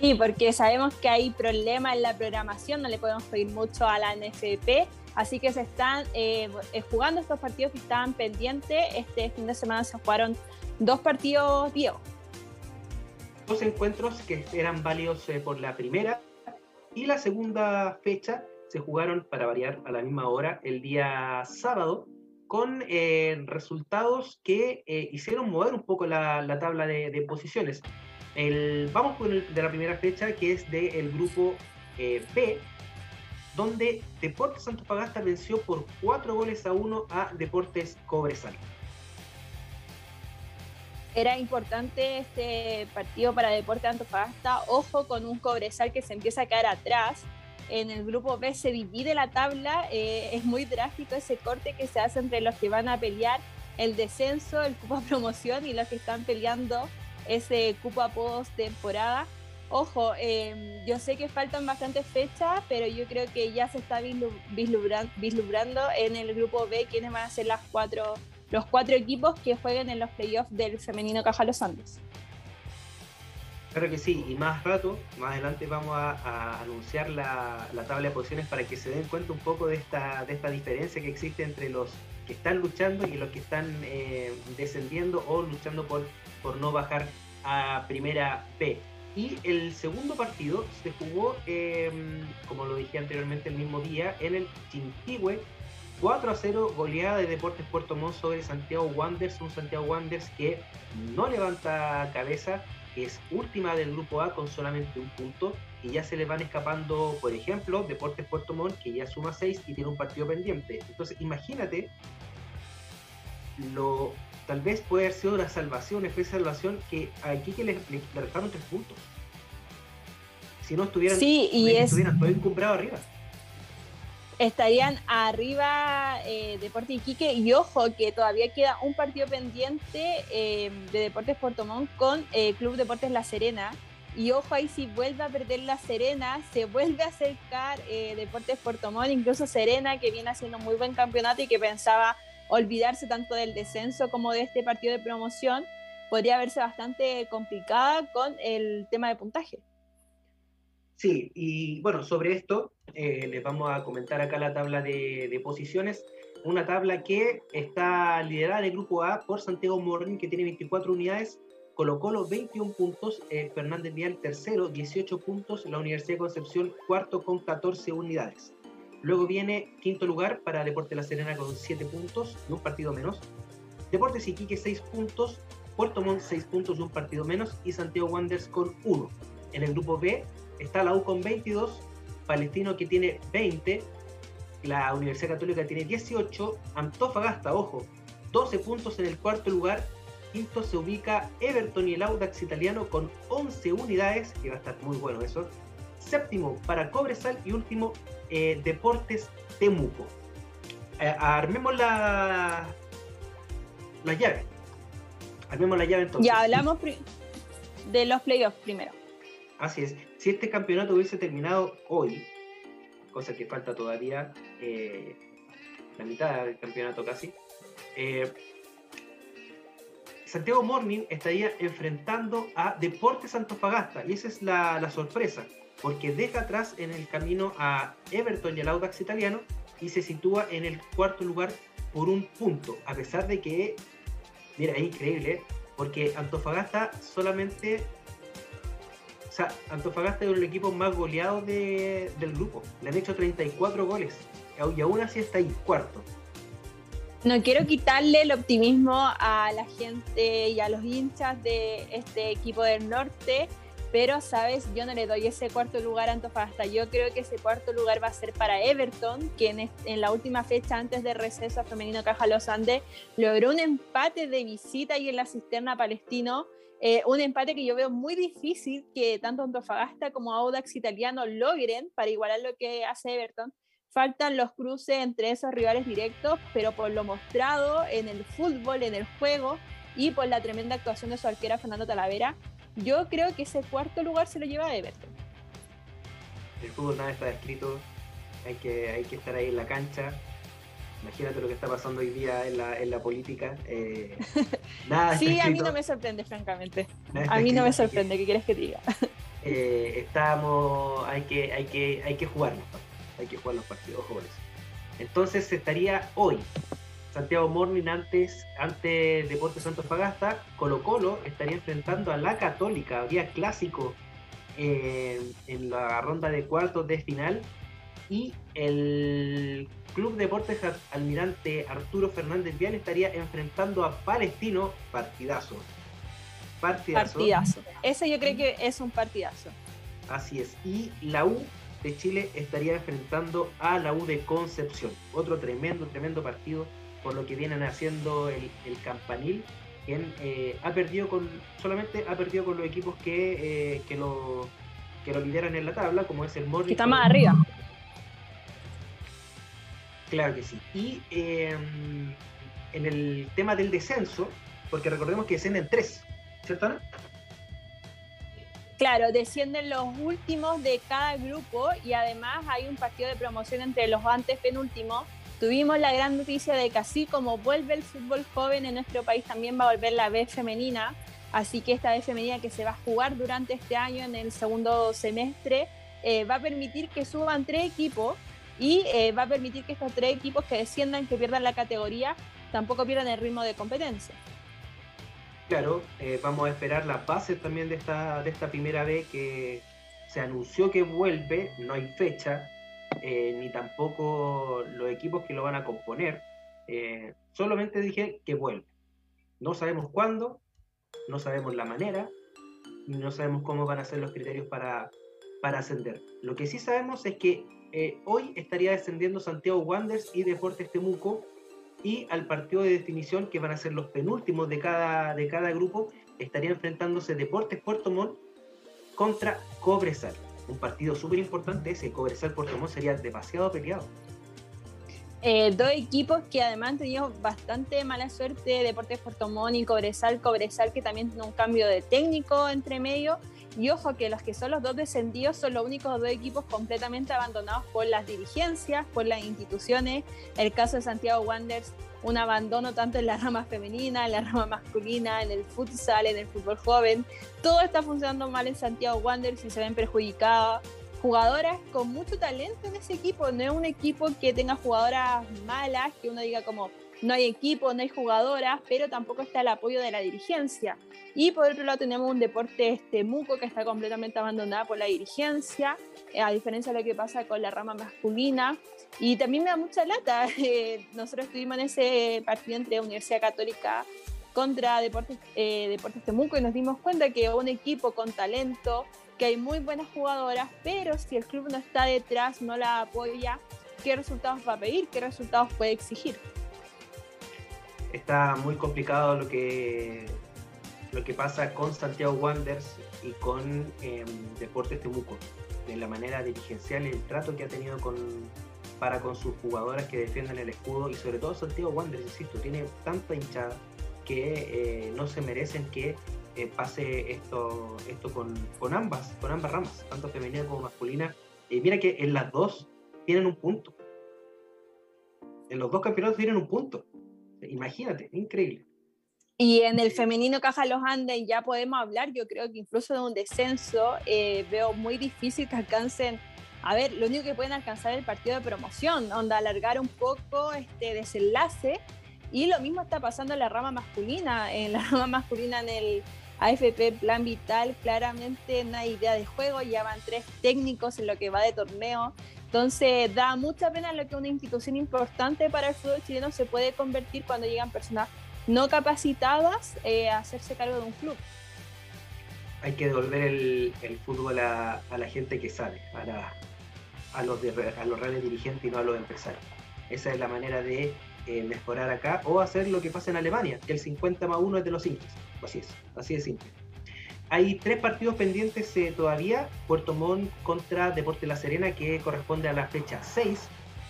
Sí, porque sabemos que hay problemas en la programación, no le podemos pedir mucho a la NFP Así que se están eh, eh, jugando estos partidos que estaban pendientes. Este fin de semana se jugaron dos partidos, Diego. dos encuentros que eran válidos eh, por la primera y la segunda fecha se jugaron para variar a la misma hora el día sábado con resultados que hicieron mover un poco la, tabla de, posiciones. El, vamos con el de la primera fecha que es del grupo B, donde Deportes Antofagasta venció por cuatro goles a uno a Deportes Cobresal. Era importante este partido para Deportes Antofagasta. Ojo con un Cobresal que se empieza a caer atrás. En el grupo B se divide la tabla. Eh, es muy drástico ese corte que se hace entre los que van a pelear el descenso, el cupo a promoción y los que están peleando ese cupo a post temporada. Ojo, em, yo sé que faltan bastantes fechas, pero yo creo que ya se está vislumbrando en el grupo B quiénes van a ser los cuatro equipos que jueguen en los playoffs del femenino Caja Los Andes. Claro que sí, y más rato, más adelante vamos a, anunciar la, tabla de posiciones para que se den cuenta un poco de esta, de esta diferencia que existe entre los que están luchando y los que están eh, descendiendo o luchando por, por no bajar a primera B. Y el segundo partido se jugó, em, como lo dije anteriormente, el mismo día en el Chinquihue. 4 a 0, goleada de Deportes Puerto Montt sobre Santiago Wanderers. Un Santiago Wanderers que no levanta cabeza, es última del grupo A con solamente un punto. Y ya se le van escapando, por ejemplo, Deportes Puerto Montt, que ya suma 6 y tiene un partido pendiente. Entonces, imagínate lo tal vez puede haber sido la salvación, una especie de salvación que aquí que le, le, restaron tres puntos. Si no estuvieran, sí, y estuvieran todo encumbrado arriba. Estarían arriba eh, Deportes Iquique y ojo que todavía queda un partido pendiente eh, de Deportes Puerto Montt con eh, Club Deportes La Serena. Y ojo ahí si vuelve a perder La Serena, se vuelve a acercar eh, Deportes Puerto Montt, incluso Serena que viene haciendo muy buen campeonato y que pensaba olvidarse tanto del descenso como de este partido de promoción, podría verse bastante complicada con el tema de puntaje. Sí, y bueno, sobre esto eh, les vamos a comentar acá la tabla de, posiciones. Una tabla que está liderada en el grupo A por Santiago Morning, que tiene 24 unidades, Colo Colo 21 puntos, eh, Fernández Vial tercero 18 puntos, la Universidad de Concepción cuarto con 14 unidades. Luego viene quinto lugar para Deporte La Serena con 7 puntos y un partido menos. Deportes Iquique 6 puntos, Puerto Montt 6 puntos y un partido menos y Santiago Wanderers con 1. En el grupo B está la U con 22, Palestino que tiene 20, la Universidad Católica tiene 18, Antofagasta, ojo, 12 puntos en el cuarto lugar, quinto se ubica Everton y el Audax italiano con 11 unidades, que va a estar muy bueno eso, séptimo para Cobresal y último eh, Deportes Temuco. Eh, armemos la, la llave. Armemos la llave entonces. Ya hablamos de los playoffs primero. Así es. Si este campeonato hubiese terminado hoy, cosa que falta todavía eh, la mitad del campeonato casi, Santiago Morning estaría enfrentando a Deportes Antofagasta y esa es la, la sorpresa porque deja atrás en el camino a Everton y al Audax italiano y se sitúa en el cuarto lugar por un punto, a pesar de que, mira, es increíble, porque Antofagasta solamente, o sea, Antofagasta es el equipo más goleado del grupo, le han hecho 34 goles y aún así está ahí, cuarto. No quiero quitarle el optimismo a la gente y a los hinchas de este equipo del norte, pero, ¿sabes? Yo no le doy ese cuarto lugar a Antofagasta. Yo creo que ese cuarto lugar va a ser para Everton, que en, la última fecha antes de receso femenino Caja Los Andes logró un empate de visita y en la cisterna palestino. Eh, un empate que yo veo muy difícil que tanto Antofagasta como Audax italiano logren para igualar lo que hace Everton. Faltan los cruces entre esos rivales directos, pero por lo mostrado en el fútbol, en el juego y por la tremenda actuación de su arquera Fernando Talavera, yo creo que ese cuarto lugar se lo lleva a Everton. El fútbol nada está escrito, hay que, hay que estar ahí en la cancha. Imagínate lo que está pasando hoy día en la, en la política. Eh, nada sí, a mí no me sorprende, francamente. A mí no me sorprende, ¿qué quieres que diga? Eh, estamos, hay que, hay que, hay que jugar hay que jugar los partidos, ojo Entonces estaría hoy Santiago Morning antes, ante Deportes Santos Pagasta, Colo Colo estaría enfrentando a la Católica, habría clásico eh, en la ronda de cuartos de final y el Club Deportes Almirante Arturo Fernández Vial estaría enfrentando a Palestino, partidazo. Partidazo. Partidazo. Ese yo creo que es un partidazo. Así es. Y la U de Chile estaría enfrentando a la U de Concepción. Otro tremendo, tremendo partido por lo que vienen haciendo el, campanil, quien eh, ha perdido con, solamente ha perdido con los equipos que, eh, que, lo, que lo lideran en la tabla, como es el Morning. está más arriba. Claro que sí. Y em, en el tema del descenso, porque recordemos que descienden tres, ¿cierto Ana? Claro, descienden los últimos de cada grupo y además hay un partido de promoción entre los antes penúltimos. Tuvimos la gran noticia de que así como vuelve el fútbol joven en nuestro país, también va a volver la B femenina. Así que esta B femenina que se va a jugar durante este año en el segundo semestre eh, va a permitir que suban tres equipos y eh, va a permitir que estos tres equipos que desciendan, que pierdan la categoría, tampoco pierdan el ritmo de competencia. Claro, eh, vamos a esperar las bases también de esta, de esta primera B que se anunció que vuelve, no hay fecha, eh, ni tampoco los equipos que lo van a componer. solamente dije que vuelve. No sabemos cuándo, no sabemos la manera, no sabemos cómo van a ser los criterios para, para ascender. Lo que sí sabemos es que eh, hoy estaría descendiendo Santiago Wanderers y Deportes Temuco y al partido de definición que van a ser los penúltimos de cada, de cada grupo estaría enfrentándose Deportes Puerto Montt contra Cobresal. Un partido súper importante ese, Cobresal Puerto Montt sería demasiado peleado. Eh, dos equipos que además tenido bastante mala suerte, Deportes Puerto Montt y Cobresal, Cobresal que también tiene un cambio de técnico entre medio y ojo que los que son los dos descendidos son los únicos dos equipos completamente abandonados por las dirigencias, por las instituciones. El caso de Santiago Wanderers, un abandono tanto en la rama femenina, en la rama masculina, en el futsal, en el fútbol joven. Todo está funcionando mal en Santiago Wanderers y se ven perjudicadas. Jugadoras con mucho talento en ese equipo, no es un equipo que tenga jugadoras malas, que uno diga como no hay equipo, no hay jugadoras, pero tampoco está el apoyo de la dirigencia. Y por otro lado tenemos un deporte este que está completamente abandonado por la dirigencia, eh, a diferencia de lo que pasa con la rama masculina. Y también me da mucha lata. Eh, nosotros estuvimos en ese partido entre Universidad Católica contra Deportes, eh, Deportes Temuco y nos dimos cuenta que un equipo con talento, que hay muy buenas jugadoras, pero si el club no está detrás, no la apoya, ¿qué resultados va a pedir? ¿Qué resultados puede exigir? Está muy complicado lo que lo que pasa con Santiago Wanderers y con em, Deportes Temuco, de la manera dirigencial y el trato que ha tenido para con sus jugadoras que defienden el escudo y sobre todo Santiago Wanderers, insisto, tiene tanta hinchada que eh, no se merecen que eh, pase esto, esto con, con, ambas, con ambas ramas, tanto femenina como masculina. Y mira que en las dos tienen un punto. En los dos campeonatos tienen un punto. Imagínate, increíble. Y en el femenino Caja Los Andes ya podemos hablar, yo creo que incluso de un descenso, eh, veo muy difícil que alcancen, a ver, lo único que pueden alcanzar es el partido de promoción, donde alargar un poco este desenlace. Y lo mismo está pasando en la rama masculina, en la rama masculina en el AFP Plan Vital, claramente no hay idea de juego, ya van tres técnicos en lo que va de torneo. Entonces da mucha pena lo que una institución importante para el fútbol chileno se puede convertir cuando llegan personas no capacitadas eh, a hacerse cargo de un club. Hay que devolver el, fútbol a, la gente que sabe, a, los a los reales dirigentes y no a los empresarios. Esa es la manera de eh, mejorar acá o hacer lo que pasa en Alemania, que el 50 más 1 es de los hinchas. Así es, así de simple. Hay tres partidos pendientes eh, todavía, Puerto Montt contra Deporte La Serena, que corresponde a la fecha 6,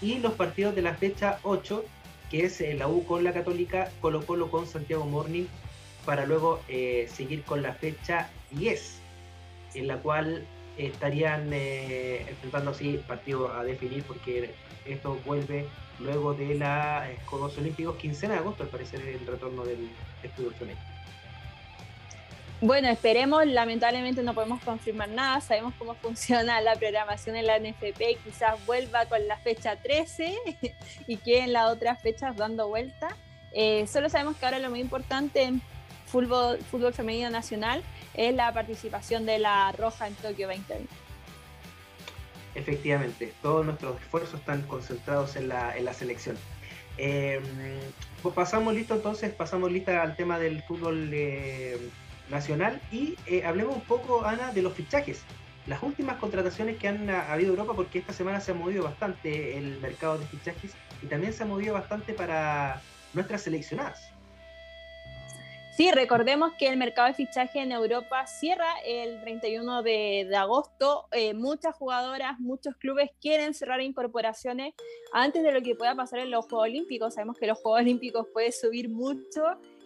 y los partidos de la fecha 8, que es la U con la Católica, Colo Colo con Santiago Morning, para luego eh, seguir con la fecha 10, en la cual estarían eh, enfrentando así partidos a definir, porque esto vuelve luego de los Juegos Olímpicos, 15 de agosto, al parecer, el retorno del estudio femenino. Bueno, esperemos, lamentablemente no podemos confirmar nada, sabemos cómo funciona la programación en la NFP, quizás vuelva con la fecha 13 y queden las otras fechas dando vuelta. Eh, solo sabemos que ahora lo muy importante en fútbol, fútbol femenino nacional es la participación de la Roja en Tokio 2020. Efectivamente, todos nuestros esfuerzos están concentrados en la, selección. Eh, pues pasamos listo entonces, pasamos lista al tema del fútbol eh, nacional y eh, hablemos un poco, Ana, de los fichajes. Las últimas contrataciones que han habido en Europa, porque esta semana se ha movido bastante el mercado de fichajes y también se ha movido bastante para nuestras seleccionadas. Sí, recordemos que el mercado de fichaje en Europa cierra el 31 de, agosto. Eh, muchas jugadoras, muchos clubes quieren cerrar incorporaciones antes de lo que pueda pasar en los Juegos Olímpicos. Sabemos que los Juegos Olímpicos puede subir mucho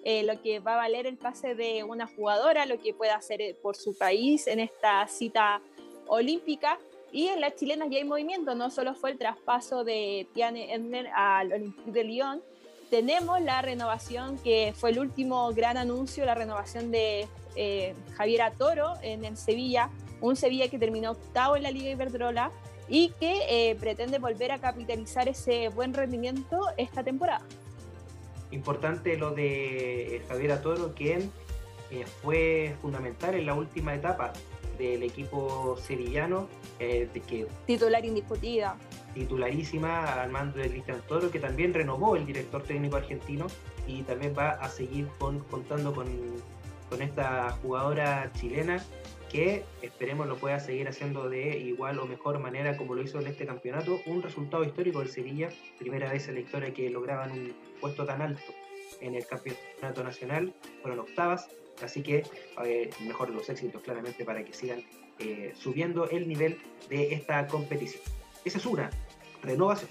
eh, lo que va a valer el pase de una jugadora, lo que puede hacer eh, por su país en esta cita olímpica. Y en las chilenas ya hay movimiento, no solo fue el traspaso de Tiane Edner al Olympique de Lyon, tenemos la renovación que fue el último gran anuncio, la renovación de eh, Javier Toro en el Sevilla, un Sevilla que terminó octavo en la Liga Iberdrola y que pretende volver a capitalizar ese buen rendimiento esta temporada. Importante lo de Javier Toro, quien eh, fue fundamental en la última etapa del equipo sevillano. Eh, de que, Titular indiscutida. Titularísima al mando de Cristian Toro, que también renovó el director técnico argentino y también va a seguir contando con, con esta jugadora chilena que esperemos lo pueda seguir haciendo de igual o mejor manera como lo hizo en este campeonato. Un resultado histórico del Sevilla, primera vez en la historia que lograban un puesto tan alto en el campeonato nacional, fueron octavas, así que eh, mejor los éxitos claramente para que sigan eh, subiendo el nivel de esta competición. Esa es una renovación.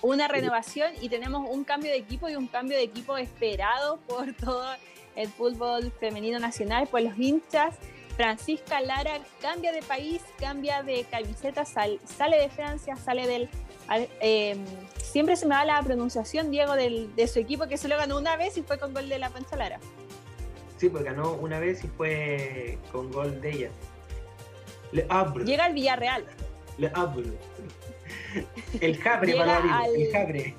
Una renovación y tenemos un cambio de equipo y un cambio de equipo esperado por todo el fútbol femenino nacional, por los hinchas. Francisca Lara cambia de país, cambia de camiseta, sale de Francia, sale del... Em, siempre se me da la pronunciación, Diego, del, de su equipo, que solo ganó una vez y fue con gol de la Pancha Lara. Sí, pues ganó una vez y fue con gol de ella. Le Llega al Villarreal. Le. El Jabre, para el Jabre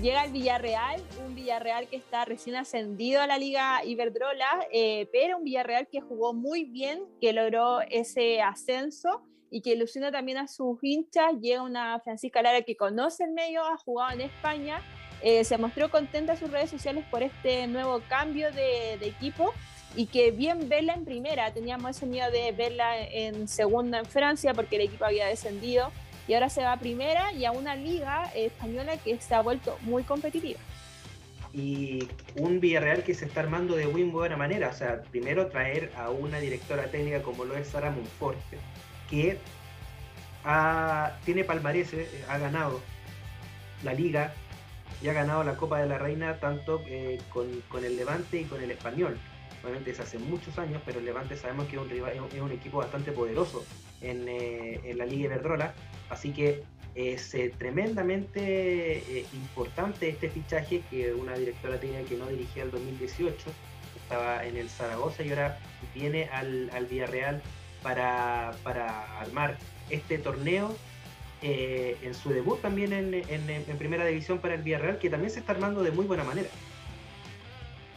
llega al Villarreal, un Villarreal que está recién ascendido a la Liga Iberdrola, eh, pero un Villarreal que jugó muy bien, que logró ese ascenso y que ilusiona también a sus hinchas. Llega una Francisca Lara que conoce el medio, ha jugado en España, eh, se mostró contenta en sus redes sociales por este nuevo cambio de, de equipo y que bien verla en primera. Teníamos ese miedo de verla en segunda en Francia porque el equipo había descendido y ahora se va a primera y a una liga española que se ha vuelto muy competitiva. Y un Villarreal que se está armando de muy buena manera. O sea, primero traer a una directora técnica como lo es Sara Monforte, que tiene palmarés, eh, ha ganado la liga y ha ganado la Copa de la Reina tanto eh, con, el Levante y con el Español. Obviamente es hace muchos años, pero el Levante sabemos que es un, es un equipo bastante poderoso en, eh, en la Liga Iberdrola Así que es eh, tremendamente eh, importante este fichaje que una directora tenía que no dirigía el 2018, estaba en el Zaragoza y ahora viene al, al Villarreal para, armar este torneo eh, en su debut también en, primera división para el Villarreal, que también se está armando de muy buena manera.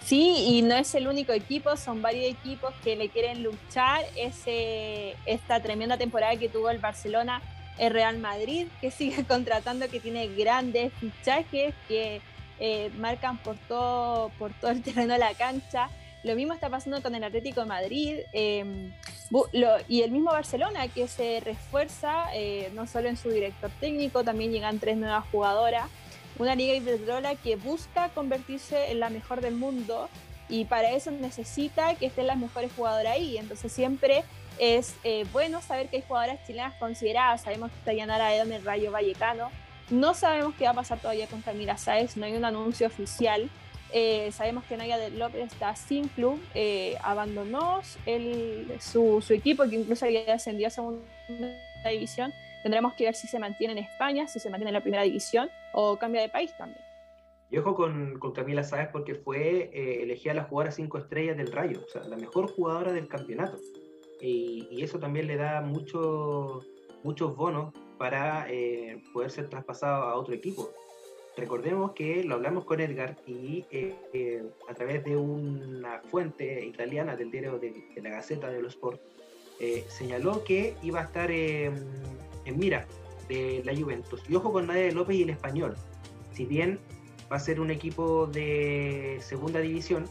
Sí, y no es el único equipo, son varios equipos que le quieren luchar ese, esta tremenda temporada que tuvo el Barcelona el Real Madrid, que sigue contratando, que tiene grandes fichajes, que eh, marcan por todo, por todo el terreno de la cancha. Lo mismo está pasando con el Atlético de Madrid em, y el mismo Barcelona, que se refuerza eh, no solo en su director técnico, también llegan tres nuevas jugadoras. Una liga iberdrola que busca convertirse en la mejor del mundo y para eso necesita que estén las mejores jugadoras ahí. Entonces siempre es eh, bueno saber que hay jugadoras chilenas consideradas. Sabemos que está Yanara en el Rayo Vallecano. No sabemos qué va a pasar todavía con Camila Sáez, no hay un anuncio oficial. Eh, sabemos que Naya López está sin club, eh, abandonó su, equipo, que incluso había descendido a segunda división. Tendremos que ver si se mantiene en España, si se mantiene en la primera división o cambia de país también. Y ojo con, con Camila Sáez porque fue elegida la jugadora cinco estrellas del Rayo, o sea, la mejor jugadora del campeonato. Y, eso también le da mucho, muchos bonos para eh, poder ser traspasado a otro equipo. Recordemos que lo hablamos con Edgar y eh, eh, a través de una fuente italiana del diario de, de la Gaceta de los Sport, señaló que iba a estar en mira de la Juventus. Y ojo con Nadia López y el español. Si bien va a ser un equipo de segunda división,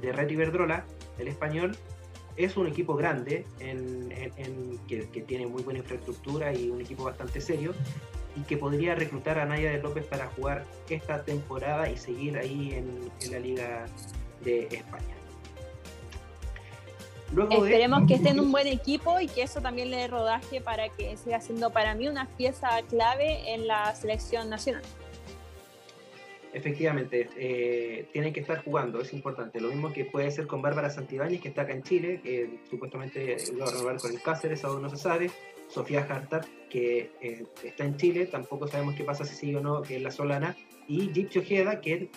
de Red Iberdrola, el español es un equipo grande en, que, tiene muy buena infraestructura y un equipo bastante serio y que podría reclutar a Nadia de López para jugar esta temporada y seguir ahí en, la Liga de España. Esperemos que esté en un buen equipo y que eso también le dé rodaje para que siga siendo para mí una pieza clave en la selección nacional. Efectivamente, eh, tienen que estar jugando, es importante. Lo mismo que puede ser con Bárbara Santibáñez, que está acá en Chile, que supuestamente va a renovar con el Cáceres, aún no se sabe. Sofía Hartar, que eh, está en Chile, tampoco sabemos qué pasa si sigue o no, que es la Solana. Y Gypsy Ojeda, que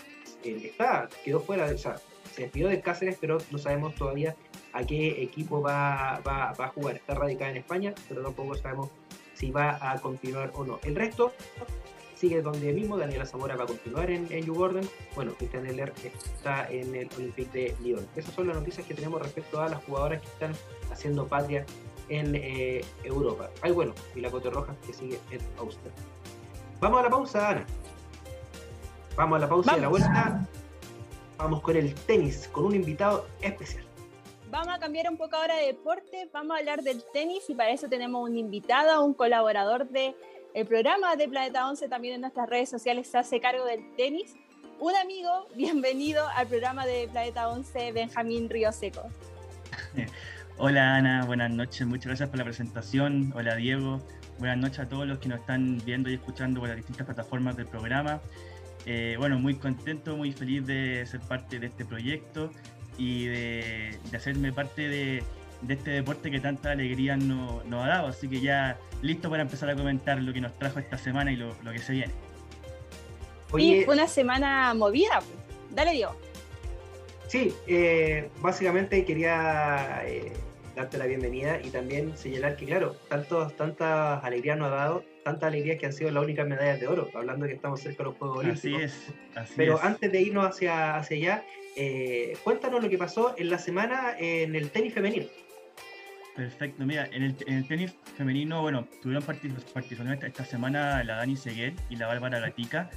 eh, está, quedó fuera, o sea, se despidió del Cáceres, pero no sabemos todavía a qué equipo va, va, va a jugar. Está radicada en España, pero tampoco sabemos si va a continuar o no. El resto sigue donde mismo, Daniela Zamora va a continuar en, en Gordon, bueno, Cristian Eller está en el Olympique de Lyon. Esas son las noticias que tenemos respecto a las jugadoras que están haciendo patria en eh, Europa. Ay, bueno, y la Cote Roja que sigue en Austria. Vamos a la pausa, Ana. Vamos a la pausa de la vuelta. Vamos con el tenis, con un invitado especial. Vamos a cambiar un poco ahora de deporte, vamos a hablar del tenis y para eso tenemos un invitado, un colaborador de el programa de Planeta 11 también en nuestras redes sociales se hace cargo del tenis. Un amigo, bienvenido al programa de Planeta 11, Benjamín Río Seco. Hola Ana, buenas noches, muchas gracias por la presentación. Hola Diego, buenas noches a todos los que nos están viendo y escuchando por las distintas plataformas del programa. Eh, bueno, muy contento, muy feliz de ser parte de este proyecto y de hacerme parte de, de este deporte que tanta alegría nos ha dado. Así que ya listo para empezar a comentar lo que nos trajo esta semana y lo, que se viene. Y fue una semana movida. Dale, Diego. Sí, eh, básicamente quería eh, darte la bienvenida y también señalar que, claro, tantos, tantas alegrías nos ha dado, tantas alegrías que han sido las únicas medallas de oro, hablando que estamos cerca de los Juegos Olímpicos. Así es. Pero antes de irnos hacia, hacia allá, eh, cuéntanos lo que pasó en la semana en el tenis femenino. Perfecto, mira, en el, tenis femenino, bueno, tuvieron participación esta, esta, semana la Dani Seguel y la Bárbara Gatica.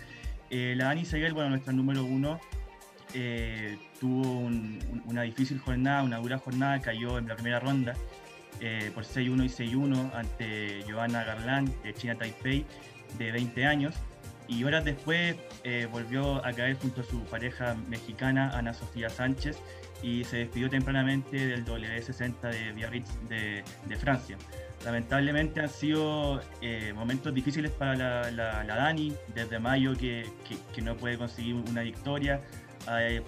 Eh, la Dani Seguel, bueno, nuestra número uno, eh, tuvo una difícil jornada, una dura jornada, cayó en la primera ronda eh, por 6-1 y 6-1 ante Johanna Garland de China Taipei, de 20 años. Y horas después volvió a caer junto a su pareja mexicana, Ana Sofía Sánchez, y se despidió tempranamente del W60 de Biarritz de, de Francia. Lamentablemente han sido eh, momentos difíciles para la, la, Dani, desde mayo que, que, no puede conseguir una victoria, ha eh,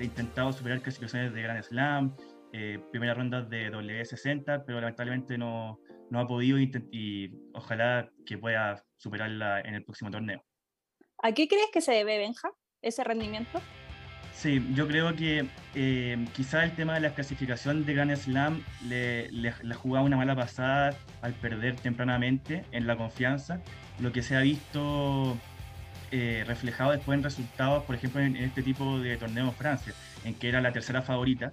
intentado superar clasificaciones de Grand Slam, eh, primera ronda de W60, pero lamentablemente no, no ha podido y ojalá que pueda superarla en el próximo torneo. ¿A qué crees que se debe, Benja, ese rendimiento? Sí, yo creo que eh, quizá el tema de la clasificación de Grand Slam le, le, jugaba una mala pasada al perder tempranamente en la confianza, lo que se ha visto eh, reflejado después en resultados, por ejemplo, en, este tipo de torneos Francia, en que era la tercera favorita,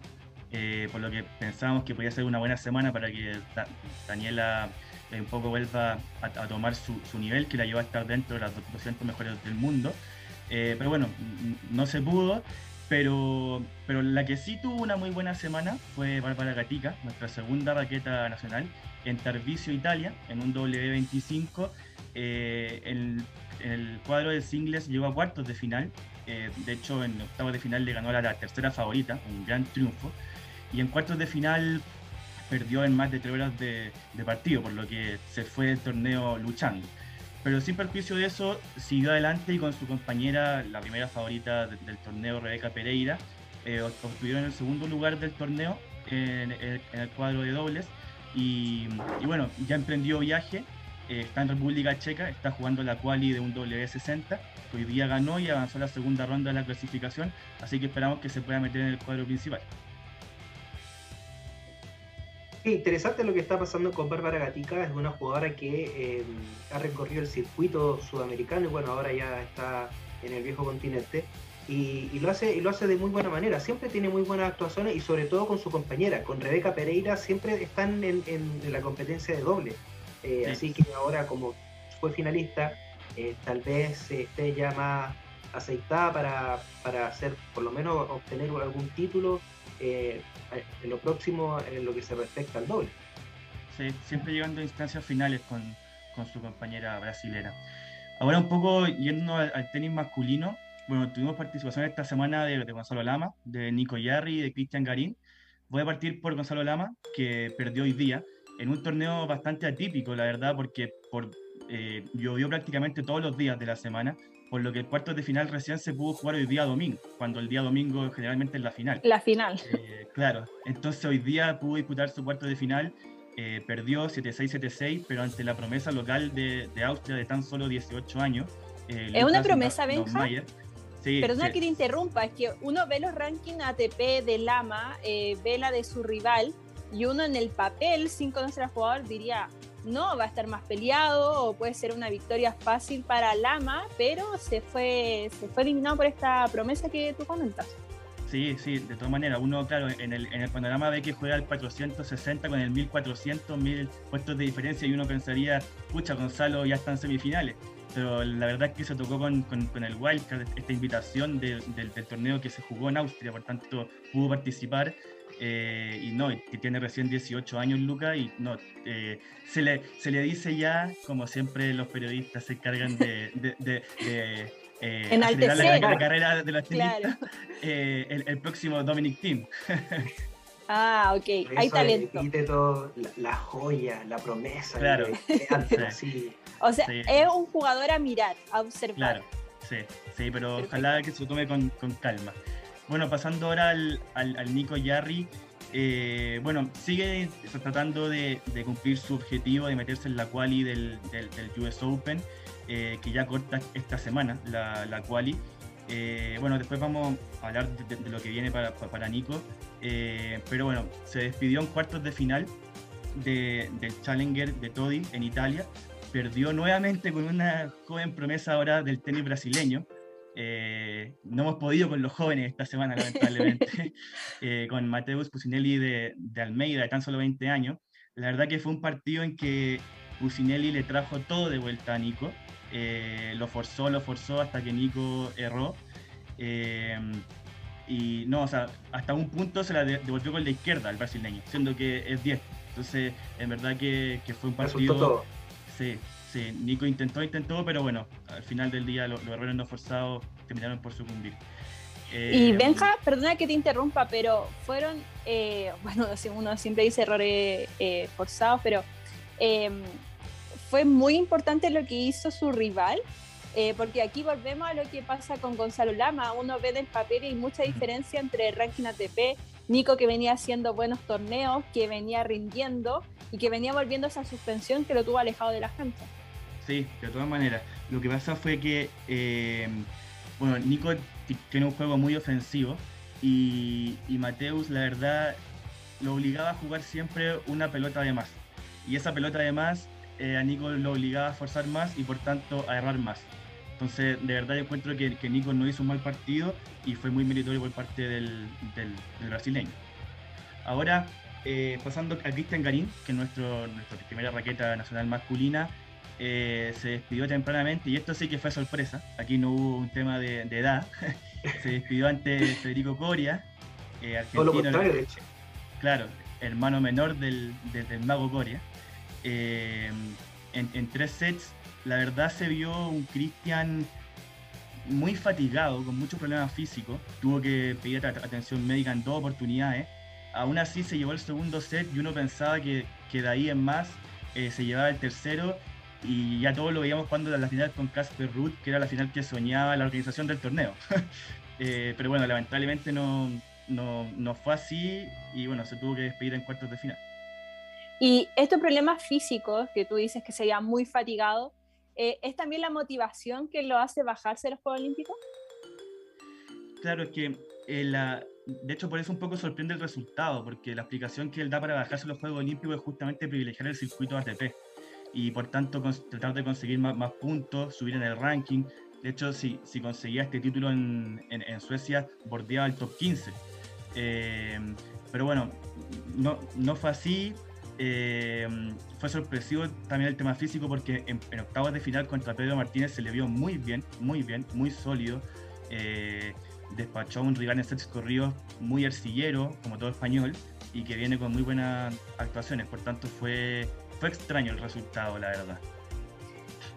eh, por lo que pensábamos que podía ser una buena semana para que Daniela un poco vuelva a, tomar su, su, nivel, que la lleva a estar dentro de las 200 mejores del mundo. pero bueno, no se pudo pero, pero la que sí tuvo una muy buena semana fue Bárbara Gatica, nuestra segunda raqueta nacional, en Tarvisio, Italia, en un W25. Eh, en, el cuadro de singles llegó a cuartos de final. Eh, de hecho, en octavos de final le ganó a la tercera favorita, un gran triunfo. Y en cuartos de final perdió en más de tres horas de, de partido, por lo que se fue el torneo luchando. Pero sin perjuicio de eso, siguió adelante y con su compañera, la primera favorita del torneo, Rebeca Pereira, eh, obtuvieron el segundo lugar del torneo en, el cuadro de dobles. Y, bueno, ya emprendió viaje eh, está en República Checa, está jugando la quali de un W60, hoy día ganó y avanzó a la segunda ronda de la clasificación, así que esperamos que se pueda meter en el cuadro principal. Sí, interesante lo que está pasando con Bárbara Gatica, es una jugadora que eh, ha recorrido el circuito sudamericano y bueno, ahora ya está en el viejo continente. Y, lo hace y lo hace de muy buena manera. Siempre tiene muy buenas actuaciones y sobre todo con su compañera, con Rebeca Pereira, siempre están en, la competencia de doble. Eh, así que ahora como fue finalista, eh, tal vez esté ya más aceitada para, para hacer, por lo menos obtener algún título eh, en lo próximo en lo que se respecta al doble. Sí, siempre llegando a instancias finales con, con su compañera brasilera. Ahora un poco yendo al, tenis masculino, bueno, tuvimos participación esta semana de, de Gonzalo Lama, de Nico Yarri de Cristian Garín. Voy a partir por Gonzalo Lama, que perdió hoy día en un torneo bastante atípico, la verdad, porque por, eh, llovió prácticamente todos los días de la semana, por lo que el cuarto de final recién se pudo jugar hoy día domingo, cuando el día domingo generalmente es la final. La final. Eh, claro, entonces hoy día pudo disputar su cuarto de final, eh, perdió 7-6-7-6, pero ante la promesa local de, de, Austria de tan solo 18 años. ¿Es una promesa, Benja? Sí, Perdona que te interrumpa, es que uno ve los rankings ATP de Lama, ve la de su rival, y uno en el papel, sin conocer al jugador, diría, no, va a estar más peleado o puede ser una victoria fácil para Lama, pero se fue, se fue eliminado por esta promesa que tú comentas. Sí, sí, de todas maneras, uno, claro, en el, en el panorama ve que juega el 460 con el 1400, 1000 puestos de diferencia y uno pensaría, pucha, Gonzalo ya está semifinales. Pero la verdad es que se tocó con, con, el Wildcard, esta invitación del, del torneo que se jugó en Austria, por tanto pudo participar eh, y no, que tiene recién 18 años Luca y no, eh, se, le, se le dice ya, como siempre los periodistas se encargan de, de, eh, la, la, carrera de los tenistas, el, próximo Dominic Team. ah, ok, hay talento. Y todo, la, joya, la promesa. Claro. O sea, es un jugador a mirar, a observar. Claro, sí, sí, pero ojalá que se tome con, con calma. Bueno, pasando ahora al, al, Nico Yarri, eh, bueno, sigue tratando de, cumplir su objetivo de meterse en la quali del, del, US Open, eh, que ya corta esta semana la, la quali. Eh, bueno, después vamos a hablar de, lo que viene para, para Nico, pero bueno, se despidió en cuartos de final del Challenger de Todi en Italia, perdió nuevamente con una joven promesa ahora del tenis brasileño, eh, no hemos podido con los jóvenes esta semana, lamentablemente, eh, con Mateus Pusinelli de, Almeida, de tan solo 20 años. La verdad que fue un partido en que Pusinelli le trajo todo de vuelta a Nico. Eh, lo forzó, lo forzó hasta que Nico erró. y no, o sea, hasta un punto se la devolvió con la izquierda al brasileño, siendo que es 10. Entonces, en verdad que, que fue un partido. Sí, Sí, Nico intentó, intentó, pero bueno, al final del día los, errores no forzados terminaron por sucumbir. y eh, Benja, perdona que te interrumpa, pero fueron, eh, bueno, uno siempre dice errores eh, forzados, pero em, fue muy importante lo que hizo su rival, porque aquí volvemos a lo que pasa con Gonzalo Lama, uno ve del papel y hay mucha diferencia entre el ranking ATP, Nico que venía haciendo buenos torneos, que venía rindiendo y que venía volviendo esa suspensión que lo tuvo alejado de la gente. Sí, de todas maneras. Lo que pasa fue que, eh, bueno, Nico tiene un juego muy ofensivo y, Mateus, la verdad, lo obligaba a jugar siempre una pelota de más. Y esa pelota de más eh, a Nico lo obligaba a forzar más y por tanto a errar más. Entonces, de verdad yo encuentro que, Nico no hizo un mal partido y fue muy meritorio por parte del, brasileño. Ahora, eh, pasando a Cristian Garín, que es nuestro, nuestra primera raqueta nacional masculina, eh, se despidió tempranamente y esto sí que fue sorpresa. Aquí no hubo un tema de, edad. se despidió ante Federico Coria, eh, argentino. Claro, hermano menor del, mago Coria. Eh, en, tres sets, la verdad se vio un Cristian muy fatigado, con muchos problemas físicos. Tuvo que pedir atención médica en dos oportunidades. Aún así se llevó el segundo set y uno pensaba que, que de ahí en más se llevaba el tercero y ya todos lo veíamos cuando la final con Casper Ruth, que era la final que soñaba la organización del torneo. Eh, pero bueno, lamentablemente no, no, no, fue así y bueno, se tuvo que despedir en cuartos de final. Y estos problemas físicos, que tú dices que sería muy fatigado, eh, ¿es también la motivación que lo hace bajarse los Juegos Olímpicos? Claro, es que eh, la, de hecho por eso un poco sorprende el resultado, porque la explicación que él da para bajarse los Juegos Olímpicos es justamente privilegiar el circuito ATP y por tanto tratar de conseguir más, puntos, subir en el ranking. De hecho, si, si conseguía este título en, en, Suecia, bordeaba el top 15. Eh, pero bueno, no, no fue así. Eh, fue sorpresivo también el tema físico porque en, octavos de final contra Pedro Martínez se le vio muy bien, muy bien, muy sólido. Eh, despachó un rival en sets corridos muy arcillero, como todo español, y que viene con muy buenas actuaciones. Por tanto, fue, fue extraño el resultado, la verdad.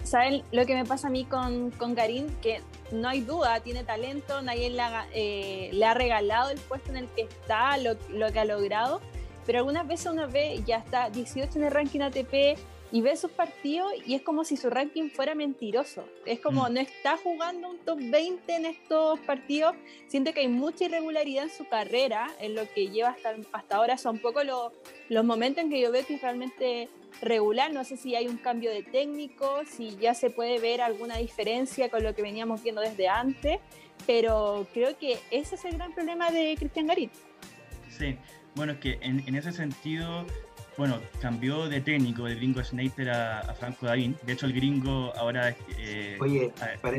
¿Saben lo que me pasa a mí con, con Karim? Que no hay duda, tiene talento, nadie le ha, eh, le ha regalado el puesto en el que está, lo, lo, que ha logrado, pero algunas veces uno ve, ya está 18 en el ranking ATP, y ve sus partidos y es como si su ranking fuera mentiroso. Es como mm. no está jugando un top 20 en estos partidos. Siente que hay mucha irregularidad en su carrera, en lo que lleva hasta, hasta ahora. Son poco los momentos en que yo veo que es realmente regular. No sé si hay un cambio de técnico, si ya se puede ver alguna diferencia con lo que veníamos viendo desde antes, pero creo que ese es el gran problema de Cristian Garit. Sí, bueno, es que en, en ese sentido bueno, cambió de técnico el gringo Schneider a, Franco Davín. De hecho, el gringo ahora eh,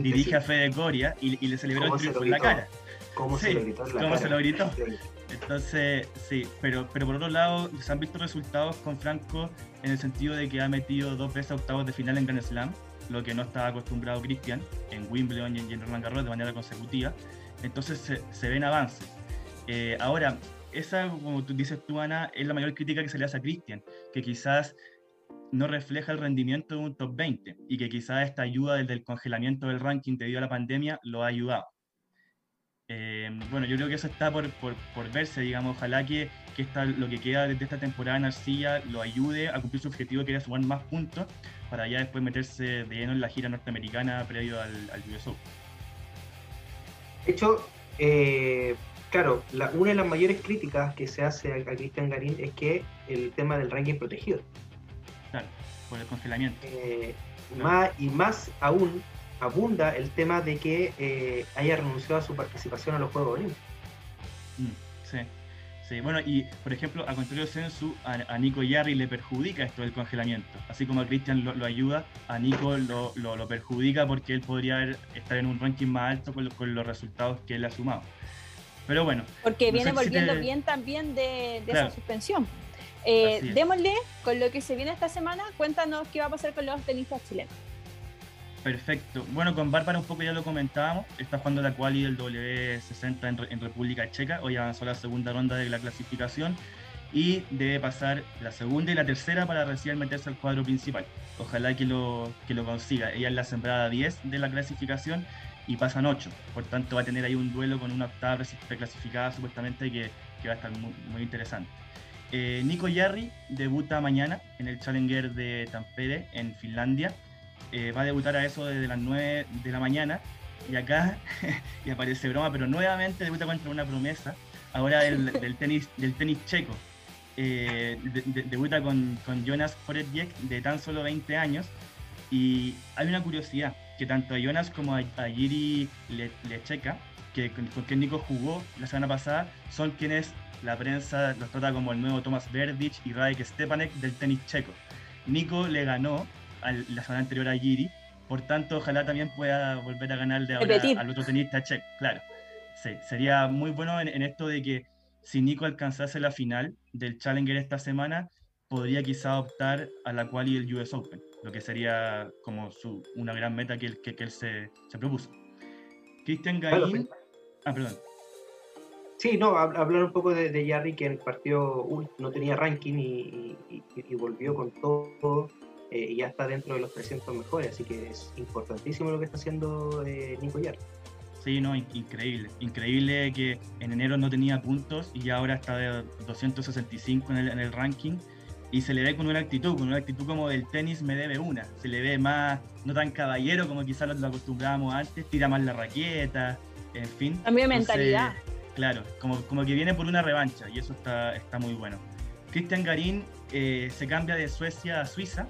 dirige a Fede Coria y, le celebró el triunfo en la cara. ¿Cómo se lo gritó? ¿Cómo se lo gritó? Entonces, sí, pero, pero por otro lado, se han visto resultados con Franco en el sentido de que ha metido dos veces octavos de final en Grand Slam, lo que no estaba acostumbrado Cristian en Wimbledon y en Roland Garros de manera consecutiva. Entonces se, se ven avances. Eh, ahora, esa, como tú dices tú, Ana, es la mayor crítica que se le hace a Cristian, que quizás no refleja el rendimiento de un top 20 y que quizás esta ayuda desde el congelamiento del ranking debido a la pandemia lo ha ayudado. Eh, bueno, yo creo que eso está por, por, verse, digamos, ojalá que, que esta, lo que queda de esta temporada en Arcilla lo ayude a cumplir su objetivo que era sumar más puntos para ya después meterse de lleno en la gira norteamericana previo al, al US De hecho, eh, claro, una de las mayores críticas que se hace a, Cristian Garín es que el tema del ranking protegido. Claro, por el congelamiento. Eh, más, y más aún abunda el tema de que eh, haya renunciado a su participación a los Juegos Olímpicos. Mm, sí, sí. Bueno, y por ejemplo, a contrario de Sensu, a, Nico Yarri le perjudica esto del congelamiento. Así como a Cristian lo, ayuda, a Nico lo, perjudica porque él podría estar en un ranking más alto con, con los resultados que él ha sumado. Pero bueno. Porque viene volviendo bien también de, esa suspensión. Eh, démosle con lo que se viene esta semana. Cuéntanos qué va a pasar con los tenistas chilenos. Perfecto. Bueno, con Bárbara un poco ya lo comentábamos. Está jugando la quali del W60 en, República Checa. Hoy avanzó la segunda ronda de la clasificación y debe pasar la segunda y la tercera para recién meterse al cuadro principal. Ojalá que lo, que lo consiga. Ella es la sembrada 10 de la clasificación y pasan 8. Por tanto, va a tener ahí un duelo con una octava reclasificada supuestamente que, que va a estar muy, muy interesante. Eh, Nico Yarri debuta mañana en el Challenger de Tampere, en Finlandia. Eh, va a debutar a eso desde las 9 de la mañana. Y acá, y aparece broma, pero nuevamente debuta contra una promesa, ahora del, del tenis, del tenis checo. Eh, debuta con, con Jonas Foretjek de tan solo 20 años. Y hay una curiosidad, que tanto a Jonas como a, a Giri Lecheka, que con, quien Nico jugó la semana pasada, son quienes la prensa los trata como el nuevo Thomas Verdic y Radek Stepanek del tenis checo. Nico le ganó la semana anterior a Giri, por tanto ojalá también pueda volver a ganarle ahora al otro tenista checo, claro. Sí, sería muy bueno en, esto de que si Nico alcanzase la final del Challenger esta semana, podría quizá optar a la quali del US Open lo que sería como su, una gran meta que él, que, él se, se, propuso. Cristian Garín... ah, perdón. Sí, no, hablar un poco de, de Jarry, que en el partido no tenía ranking y, y, volvió con todo eh, y ya está dentro de los 300 mejores, así que es importantísimo lo que está haciendo eh, Nico Jarry. Sí, no, increíble. Increíble que en enero no tenía puntos y ya ahora está de 265 en el, en el ranking y se le ve con una actitud, con una actitud como del tenis me debe una. Se le ve más, no tan caballero como quizás lo acostumbrábamos antes, tira más la raqueta, en fin. Cambio de mentalidad. Claro, como, como que viene por una revancha y eso está, está muy bueno. Cristian Garín eh, se cambia de Suecia a Suiza.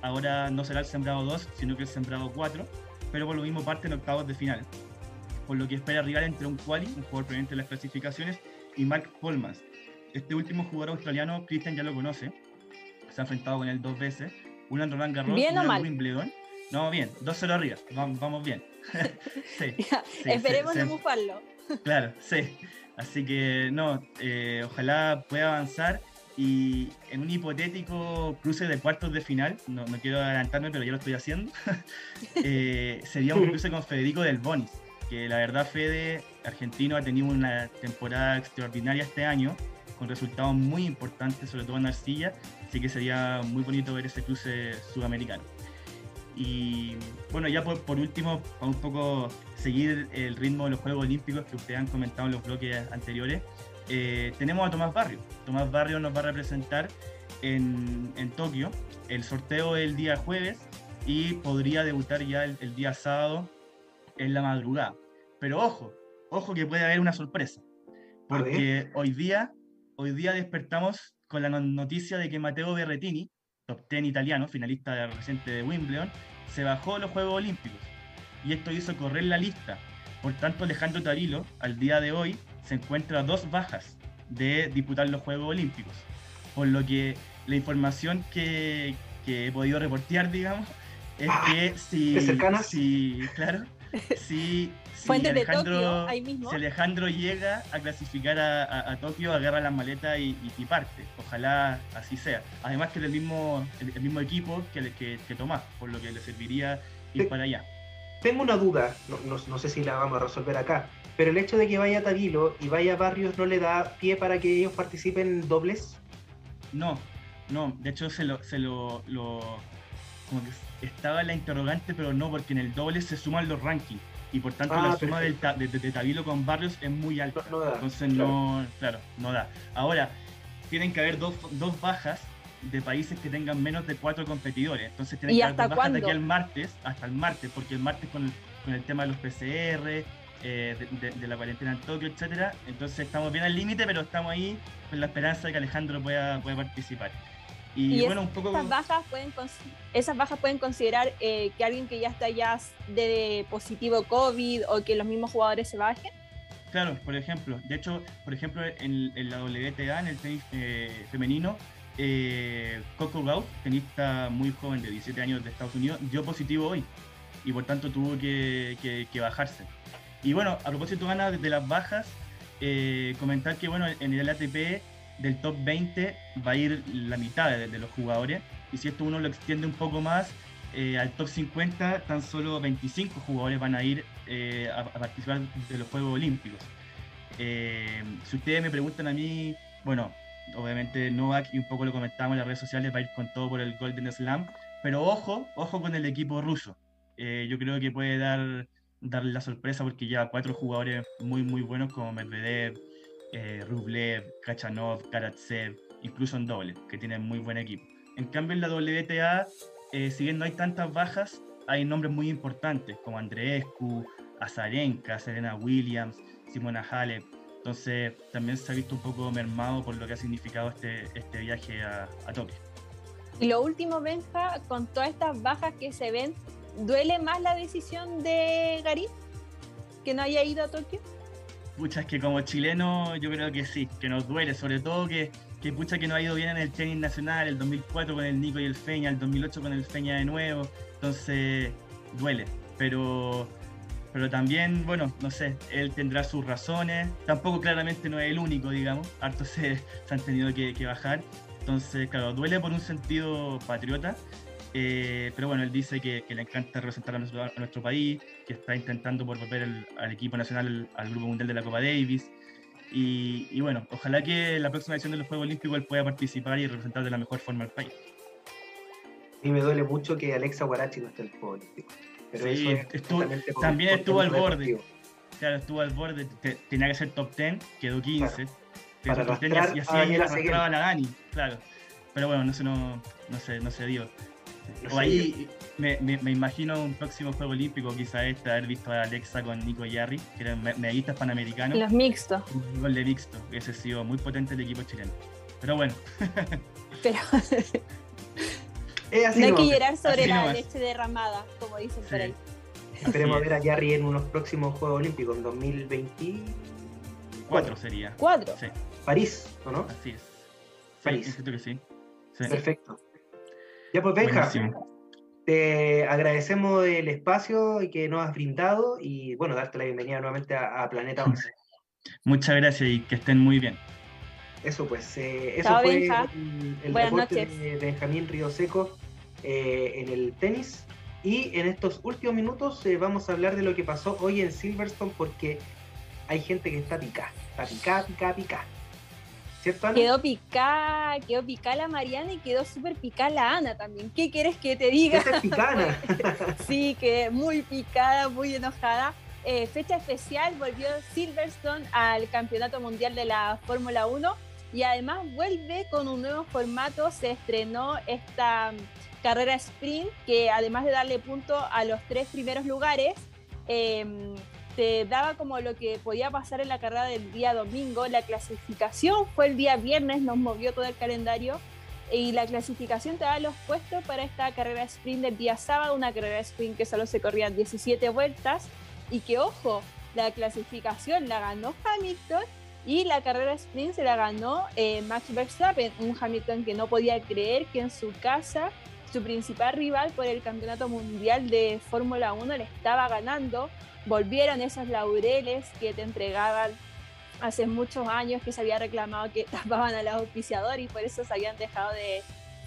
Ahora no será el sembrado 2, sino que el sembrado 4, pero por lo mismo parte en octavos de final. Por lo que espera rival entre un quali, un jugador presente en las clasificaciones, y Mark Polmans. Este último jugador australiano, Cristian ya lo conoce, se ha enfrentado con él dos veces, una en Roland Garros y una en Wimbledon. No, bien, 2-0 arriba, vamos, bien. sí, esperemos no bufarlo. claro, sí. Así que no, eh, ojalá pueda avanzar y en un hipotético cruce de cuartos de final, no, no quiero adelantarme, pero ya lo estoy haciendo, eh, sería un cruce con Federico del Bonis, que la verdad Fede, argentino, ha tenido una temporada extraordinaria este año, con resultados muy importantes, sobre todo en arcilla, así que sería muy bonito ver ese cruce sudamericano. Y bueno, ya por, por, último, para un poco seguir el ritmo de los Juegos Olímpicos que ustedes han comentado en los bloques anteriores, eh, tenemos a Tomás Barrio. Tomás Barrio nos va a representar en, en Tokio. El sorteo es el día jueves y podría debutar ya el, el, día sábado en la madrugada. Pero ojo, ojo que puede haber una sorpresa. Porque hoy día, hoy día despertamos con la noticia de que Matteo Berretini, top 10 italiano, finalista reciente de Wimbledon, se bajó de los Juegos Olímpicos. Y esto hizo correr la lista. Por tanto, Alejandro Tarilo, al día de hoy, se encuentra dos bajas de disputar los Juegos Olímpicos. Por lo que la información que, que he podido reportear, digamos, es ah, que si, si claro, si, si, Alejandro, si, Alejandro, llega a clasificar a, a, Tokio, agarra las maletas y, y, parte. Ojalá así sea. Además que es el mismo, el, mismo equipo que, que, que Tomás, por lo que le serviría ir para allá. Tengo una duda, no, no, no, sé si la vamos a resolver acá, pero el hecho de que vaya Tavilo y vaya Barrios no le da pie para que ellos participen en dobles. No, no, de hecho se lo, se lo, lo como que estaba la interrogante, pero no, porque en el doble se suman los rankings y por tanto la ah, suma del, de, de, Tavilo con Barrios es muy alta. No, da, Entonces no, claro, no da. Ahora, tienen que haber dos, dos bajas de países que tengan menos de cuatro competidores. Entonces tienen que haber dos bajas de aquí al martes, hasta el martes, porque el martes con el, con el tema de los PCR, eh, de, la cuarentena en Tokio, etcétera. Entonces estamos bien al límite, pero estamos ahí con la esperanza de que Alejandro pueda, pueda participar. Y, bueno, un poco... Esas bajas pueden, esas bajas pueden considerar eh, que alguien que ya está ya de positivo COVID o que los mismos jugadores se bajen. Claro, por ejemplo. De hecho, por ejemplo, en, la WTA, en el tenis eh, femenino, eh, Coco Gauff, tenista muy joven de 17 años de Estados Unidos, dio positivo hoy y por tanto tuvo que, que, bajarse. Y bueno, a propósito, Ana, de las bajas, eh, comentar que bueno, en el ATP del top 20 va a ir la mitad de, los jugadores. Y si esto uno lo extiende un poco más, eh, al top 50 tan solo 25 jugadores van a ir eh, a, participar de los Juegos Olímpicos. Eh, si ustedes me preguntan a mí, bueno, obviamente Novak y un poco lo comentamos en las redes sociales va a ir con todo por el Golden Slam, pero ojo, ojo con el equipo ruso. yo creo que puede dar darle la sorpresa porque lleva cuatro jugadores muy muy buenos como Medvedev, eh, Rublev, Kachanov, Karatsev, incluso en doble, que tienen muy buen equipo. En cambio, en la WTA, eh, si bien no hay tantas bajas, hay nombres muy importantes como Andreescu, Azarenka, Serena Williams, Simona Halep. Entonces, también se ha visto un poco mermado por lo que ha significado este, este viaje a, Tokio. Y lo último, Benja, con todas estas bajas que se ven, ¿duele más la decisión de Garín que no haya ido a Tokio? Pucha, es que como chileno yo creo que sí, que nos duele, sobre todo que, que pucha que no ha ido bien en el tenis nacional, el 2004 con el Nico y el Feña, el 2008 con el Feña de nuevo, entonces duele, pero, pero también, bueno, no sé, él tendrá sus razones, tampoco claramente no es el único, digamos, hartos se, han tenido que, bajar, entonces, claro, duele por un sentido patriota, eh, pero bueno, él dice que, le encanta representar a nuestro, país, que está intentando por volver al equipo nacional al Grupo Mundial de la Copa Davis. Y, bueno, ojalá que la próxima edición de los Juegos Olímpicos él pueda participar y representar de la mejor forma al país. Y me duele mucho que Alexa Guarachi no esté en el Juego Olímpico. sí, también estuvo al borde. Claro, estuvo al borde, tenía que ser top 10, quedó 15. Pero top 10 y, así arrastraba a la Dani, claro. Pero bueno, no se, no, no se, no se dio o ahí me, me, imagino un próximo Juego Olímpico, quizá este, haber visto a Alexa con Nico Yarri, que eran medallistas panamericanos. Los mixtos. Un gol de mixto, hubiese sido muy potente el equipo chileno. Pero bueno. Pero no hay que llorar sobre la leche derramada, como dicen por ahí. Esperemos ver a Jarry en unos próximos Juegos Olímpicos, en 2024 sería. ¿Cuatro? Sí. París, ¿o no? Así es. París. que sí. Perfecto. Ya pues, Benja, te agradecemos el espacio y que nos has brindado y bueno, darte la bienvenida nuevamente a, Planeta 11. Muchas gracias y que estén muy bien. Eso pues, eh, eso fue el, deporte de Benjamín Río Seco eh, en el tenis. Y en estos últimos minutos eh, vamos a hablar de lo que pasó hoy en Silverstone porque hay gente que está picada, está picada, picada, picada. ¿Cierto, Ana? Quedó picada, quedó picada la Mariana y quedó súper picada la Ana también. ¿Qué quieres que te diga? Sí, que muy picada, muy enojada. fecha especial, volvió Silverstone al Campeonato Mundial de la Fórmula 1 y además vuelve con un nuevo formato, se estrenó esta mm, carrera sprint que además de darle punto a los tres primeros lugares, em, te daba como lo que podía pasar en la carrera del día domingo. La clasificación fue el día viernes, nos movió todo el calendario y la clasificación te da los puestos para esta carrera sprint del día sábado, una carrera sprint que solo se corrían 17 vueltas y que ojo, la clasificación la ganó Hamilton y la carrera sprint se la ganó eh, Max Verstappen, un Hamilton que no podía creer que en su casa su principal rival por el campeonato mundial de Fórmula 1 le estaba ganando. Volvieron esos laureles que te entregaban hace muchos años que se había reclamado que tapaban al auspiciador y por eso se habían dejado de,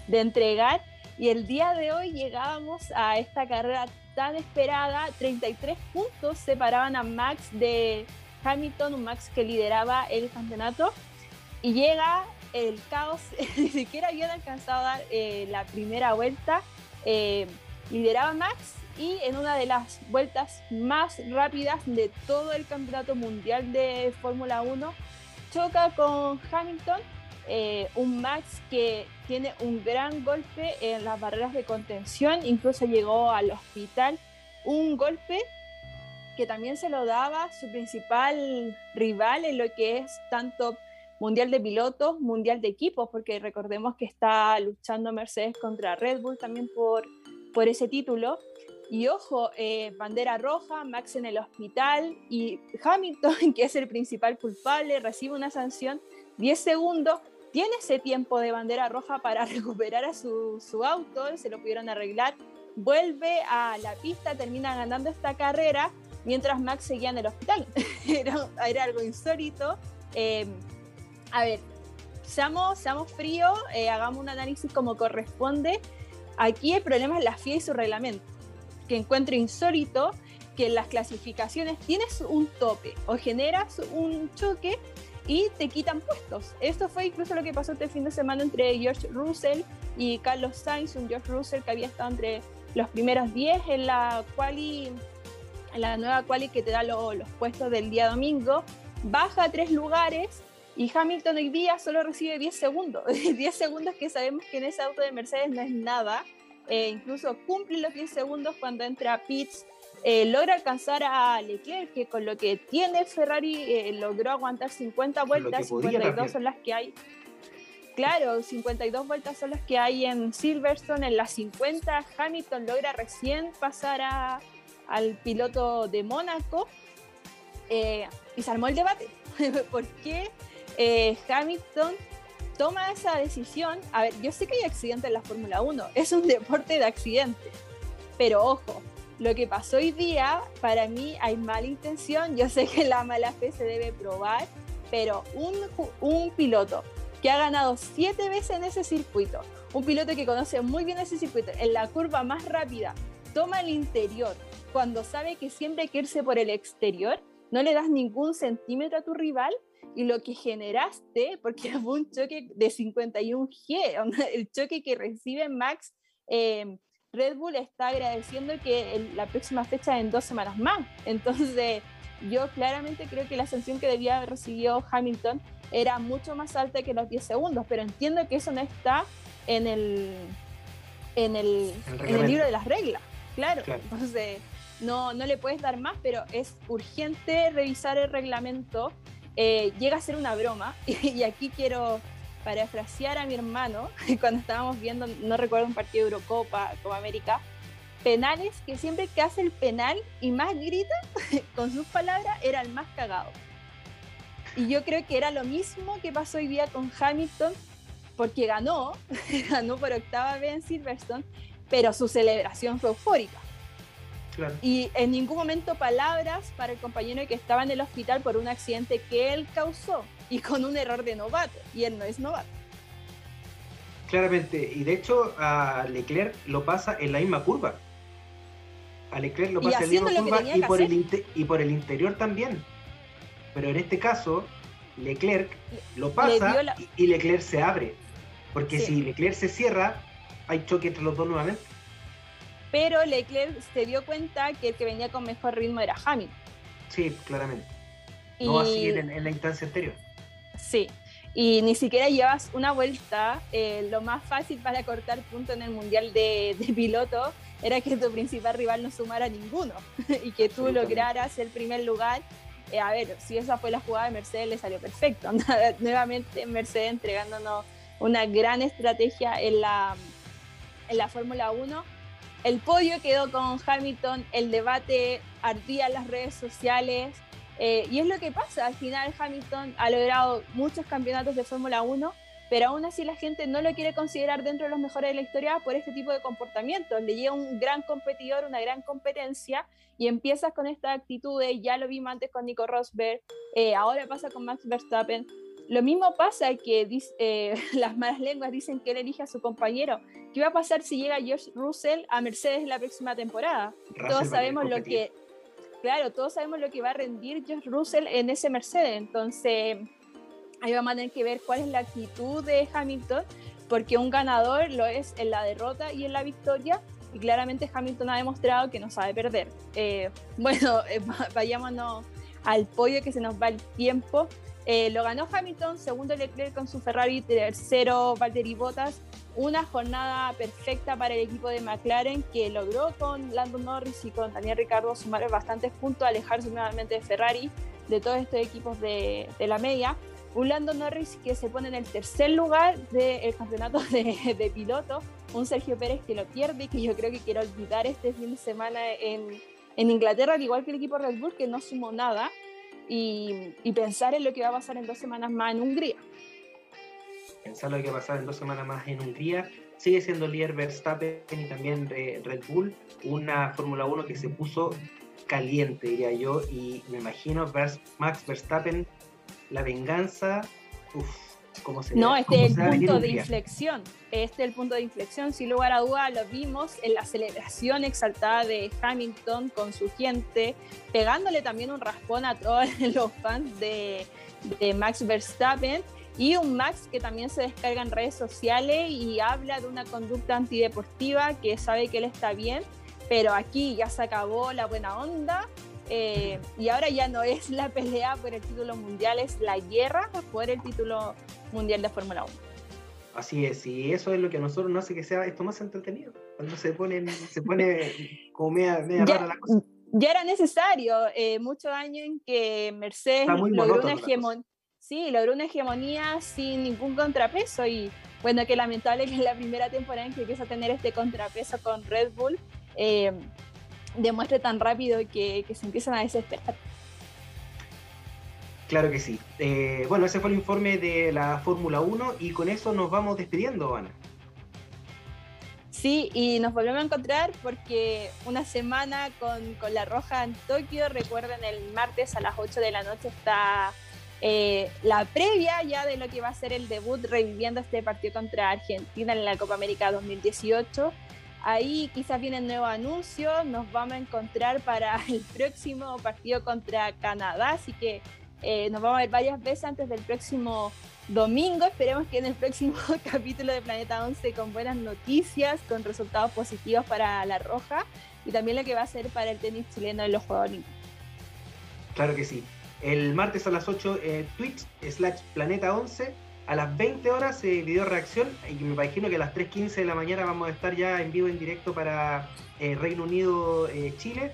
de entregar. Y el día de hoy llegábamos a esta carrera tan esperada, 33 puntos separaban a Max de, Hamilton, un Max que lideraba el campeonato, y llega el caos, ni siquiera habían alcanzado a dar eh, la primera vuelta, eh, lideraba Max y en una de las vueltas más rápidas de todo el campeonato mundial de Fórmula 1, choca con Hamilton, eh, un Max que tiene un gran golpe en las barreras de contención, incluso llegó al hospital, un golpe que también se lo daba su principal rival en lo que es tanto Mundial de Pilotos, Mundial de Equipos, porque recordemos que está luchando Mercedes contra Red Bull también por, por ese título. Y ojo, eh, bandera roja, Max en el hospital y Hamilton, que es el principal culpable, recibe una sanción 10 segundos. Tiene ese tiempo de bandera roja para recuperar a su, su auto, se lo pudieron arreglar. Vuelve a la pista, termina ganando esta carrera mientras Max seguía en el hospital. era, algo insólito. Em, a ver, seamos, fríos, eh, hagamos un análisis como corresponde. Aquí el problema es la FIA y su reglamento, que encuentro insólito que en las clasificaciones tienes un tope o generas un choque y te quitan puestos. Esto fue incluso lo que pasó este fin de semana entre George Russell y Carlos Sainz, un George Russell que había estado entre los primeros 10 en la quali la nueva quali que te da los puestos del día domingo, baja tres lugares y Hamilton hoy día solo recibe 10 segundos. 10 segundos que sabemos que en ese auto de Mercedes no es nada. Eh, incluso cumple los 10 segundos cuando entra a pits. Eh, logra alcanzar a Leclerc, que con lo que tiene Ferrari eh, logró aguantar 50 vueltas, 52 son las que hay. Claro, 52 vueltas son las que hay en Silverstone. En las 50 Hamilton logra recién pasar a, al piloto de Mónaco eh, y se armó el debate. ¿Por qué Hamilton toma esa decisión? A ver, yo sé que hay accidentes en la Fórmula 1, es un deporte de accidentes, pero ojo, lo que pasó hoy día, para mí hay mala intención, yo sé que la mala fe se debe probar, pero un, piloto que ha ganado siete veces en ese circuito, un piloto que conoce muy bien ese circuito, en la curva más rápida, toma el interior, cuando sabe que siempre hay que irse por el exterior, no le das ningún centímetro a tu rival y lo que generaste, porque fue un choque de 51G, el choque que recibe Max, em, Red Bull está agradeciendo que la próxima fecha en dos semanas más. Entonces, yo claramente creo que la sanción que debía haber recibido Hamilton era mucho más alta que los 10 segundos, pero entiendo que eso no está en el, en el, en el libro de las reglas. Claro, claro. entonces no, no le puedes dar más, pero es urgente revisar el reglamento. Eh, llega a ser una broma y aquí quiero, parafrasear a mi hermano, cuando estábamos viendo, no recuerdo un partido de Eurocopa, Copa América, penales que siempre que hace el penal y más grita con sus palabras era el más cagado. Y yo creo que era lo mismo que pasó hoy día con Hamilton, porque ganó, ganó por octava vez en Silverstone, pero su celebración fue eufórica. Y en ningún momento palabras para el compañero que estaba en el hospital por un accidente que él causó y con un error de novato, y él no es novato. Claramente, y de hecho a Leclerc lo pasa en la misma curva. A Leclerc lo pasa en la misma curva y por, el y por el interior también. Pero en este caso, Leclerc lo pasa y Leclerc se abre. Porque si Leclerc se cierra, hay choque entre los dos nuevamente. Pero Leclerc se dio cuenta que el que venía con mejor ritmo era Hamilton. Sí, claramente. No así en, la instancia anterior. Sí, y ni siquiera llevas una vuelta. Eh, lo más fácil para cortar punto en el mundial de, de, piloto era que tu principal rival no sumara ninguno y que tú lograras el primer lugar eh, a ver, si esa fue la jugada de Mercedes, le salió perfecto. Nuevamente Mercedes entregándonos una gran estrategia en la, en la Fórmula 1. El podio quedó con Hamilton, el debate ardía en las redes sociales. Eh, y es lo que pasa, al final Hamilton ha logrado muchos campeonatos de Fórmula 1, pero aún así la gente no lo quiere considerar dentro de los mejores de la historia por este tipo de comportamientos. Le llega un gran competidor, una gran competencia, y empiezas con esta actitud ya lo vimos antes con Nico Rosberg, eh, ahora pasa con Max Verstappen. Lo mismo pasa que eh, las malas lenguas dicen que él elige a su compañero. ¿Qué va a pasar si llega George Russell a Mercedes en la próxima temporada? todos sabemos lo que, claro, todos sabemos lo que va a rendir George Russell en ese Mercedes. Entonces, ahí vamos a tener que ver cuál es la actitud de Hamilton, porque un ganador lo es en la derrota y en la victoria, y claramente Hamilton ha demostrado que no sabe perder. Eh, bueno, eh, vayámonos al pollo que se nos va el tiempo. Eh, lo ganó Hamilton, segundo Leclerc con su Ferrari, tercero Valtteri Bottas. Una jornada perfecta para el equipo de McLaren que logró con Lando Norris y con Daniel Ricardo sumar bastantes puntos, alejarse nuevamente de Ferrari, de todos estos equipos de, de la media. Un Lando Norris que se pone en el tercer lugar del campeonato de, de piloto, un Sergio Pérez que lo pierde que yo creo que quiere olvidar este fin de semana en, en Inglaterra, al igual que el equipo Red Bull que no sumó nada, y, y, pensar en lo que va a pasar en dos semanas más en Hungría. Pensar lo que va a pasar en dos semanas más en Hungría. Sigue siendo líder Verstappen y también Red Bull, una Fórmula 1 que se puso caliente, diría yo, y me imagino Max Verstappen la venganza, uff, ¿cómo se No, este es el punto de inflexión. Este es el punto de inflexión. Sin lugar a duda, lo vimos en la celebración exaltada de Hamilton con su gente, pegándole también un raspón a todos los fans de, de Max Verstappen. Y un Max que también se descarga en redes sociales y habla de una conducta antideportiva que sabe que él está bien, pero aquí ya se acabó la buena onda eh, y ahora ya no es la pelea por el título mundial, es la guerra por el título mundial de Fórmula 1. Así es, y eso es lo que a nosotros nos hace que sea esto más entretenido, cuando se pone, se pone como media, rara la cosa. Ya era necesario, eh, muchos años en que Mercedes logró una, hegemonía, sí, logró una hegemonía sin ningún contrapeso y bueno, que lamentable que es la primera temporada en que empieza a tener este contrapeso con Red Bull. Eh, demuestre tan rápido que, se empiezan a desesperar. Claro que sí. Eh, bueno, ese fue el informe de la Fórmula 1 y con eso nos vamos despidiendo, Ana. Sí, y nos volvemos a encontrar porque una semana con, la Roja en Tokio, recuerden el martes a las 8 de la noche está eh, la previa ya de lo que va a ser el debut reviviendo este partido contra Argentina en la Copa América 2018. Ahí quizás vienen nuevos anuncios, nos vamos a encontrar para el próximo partido contra Canadá, así que eh, nos vamos a ver varias veces antes del próximo domingo. Esperemos que en el próximo capítulo de Planeta 11 con buenas noticias, con resultados positivos para la Roja y también lo que va a ser para el tenis chileno en los Juegos Olímpicos. Claro que sí. El martes a las 8, eh, Twitch slash Planeta 11 a las 20 horas eh, video reacción y me imagino que a las 3.15 de la mañana vamos a estar ya en vivo en directo para eh, Reino Unido eh, Chile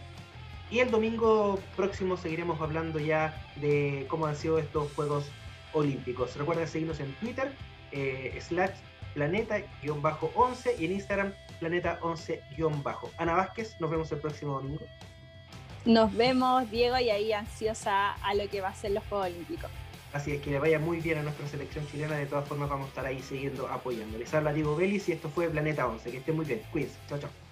y el domingo próximo seguiremos hablando ya de cómo han sido estos Juegos Olímpicos. Recuerden seguirnos en Twitter eh, slash planeta-11 y en Instagram planeta11-bajo. Ana Vázquez, nos vemos el próximo domingo. Nos vemos, Diego, y ahí ansiosa a lo que va a ser los Juegos Olímpicos. Así es que le vaya muy bien a nuestra selección chilena. De todas formas, vamos a estar ahí siguiendo apoyando. Les habla Diego Vélez y esto fue Planeta 11. Que esté muy bien. Cuídense. Chao, chao.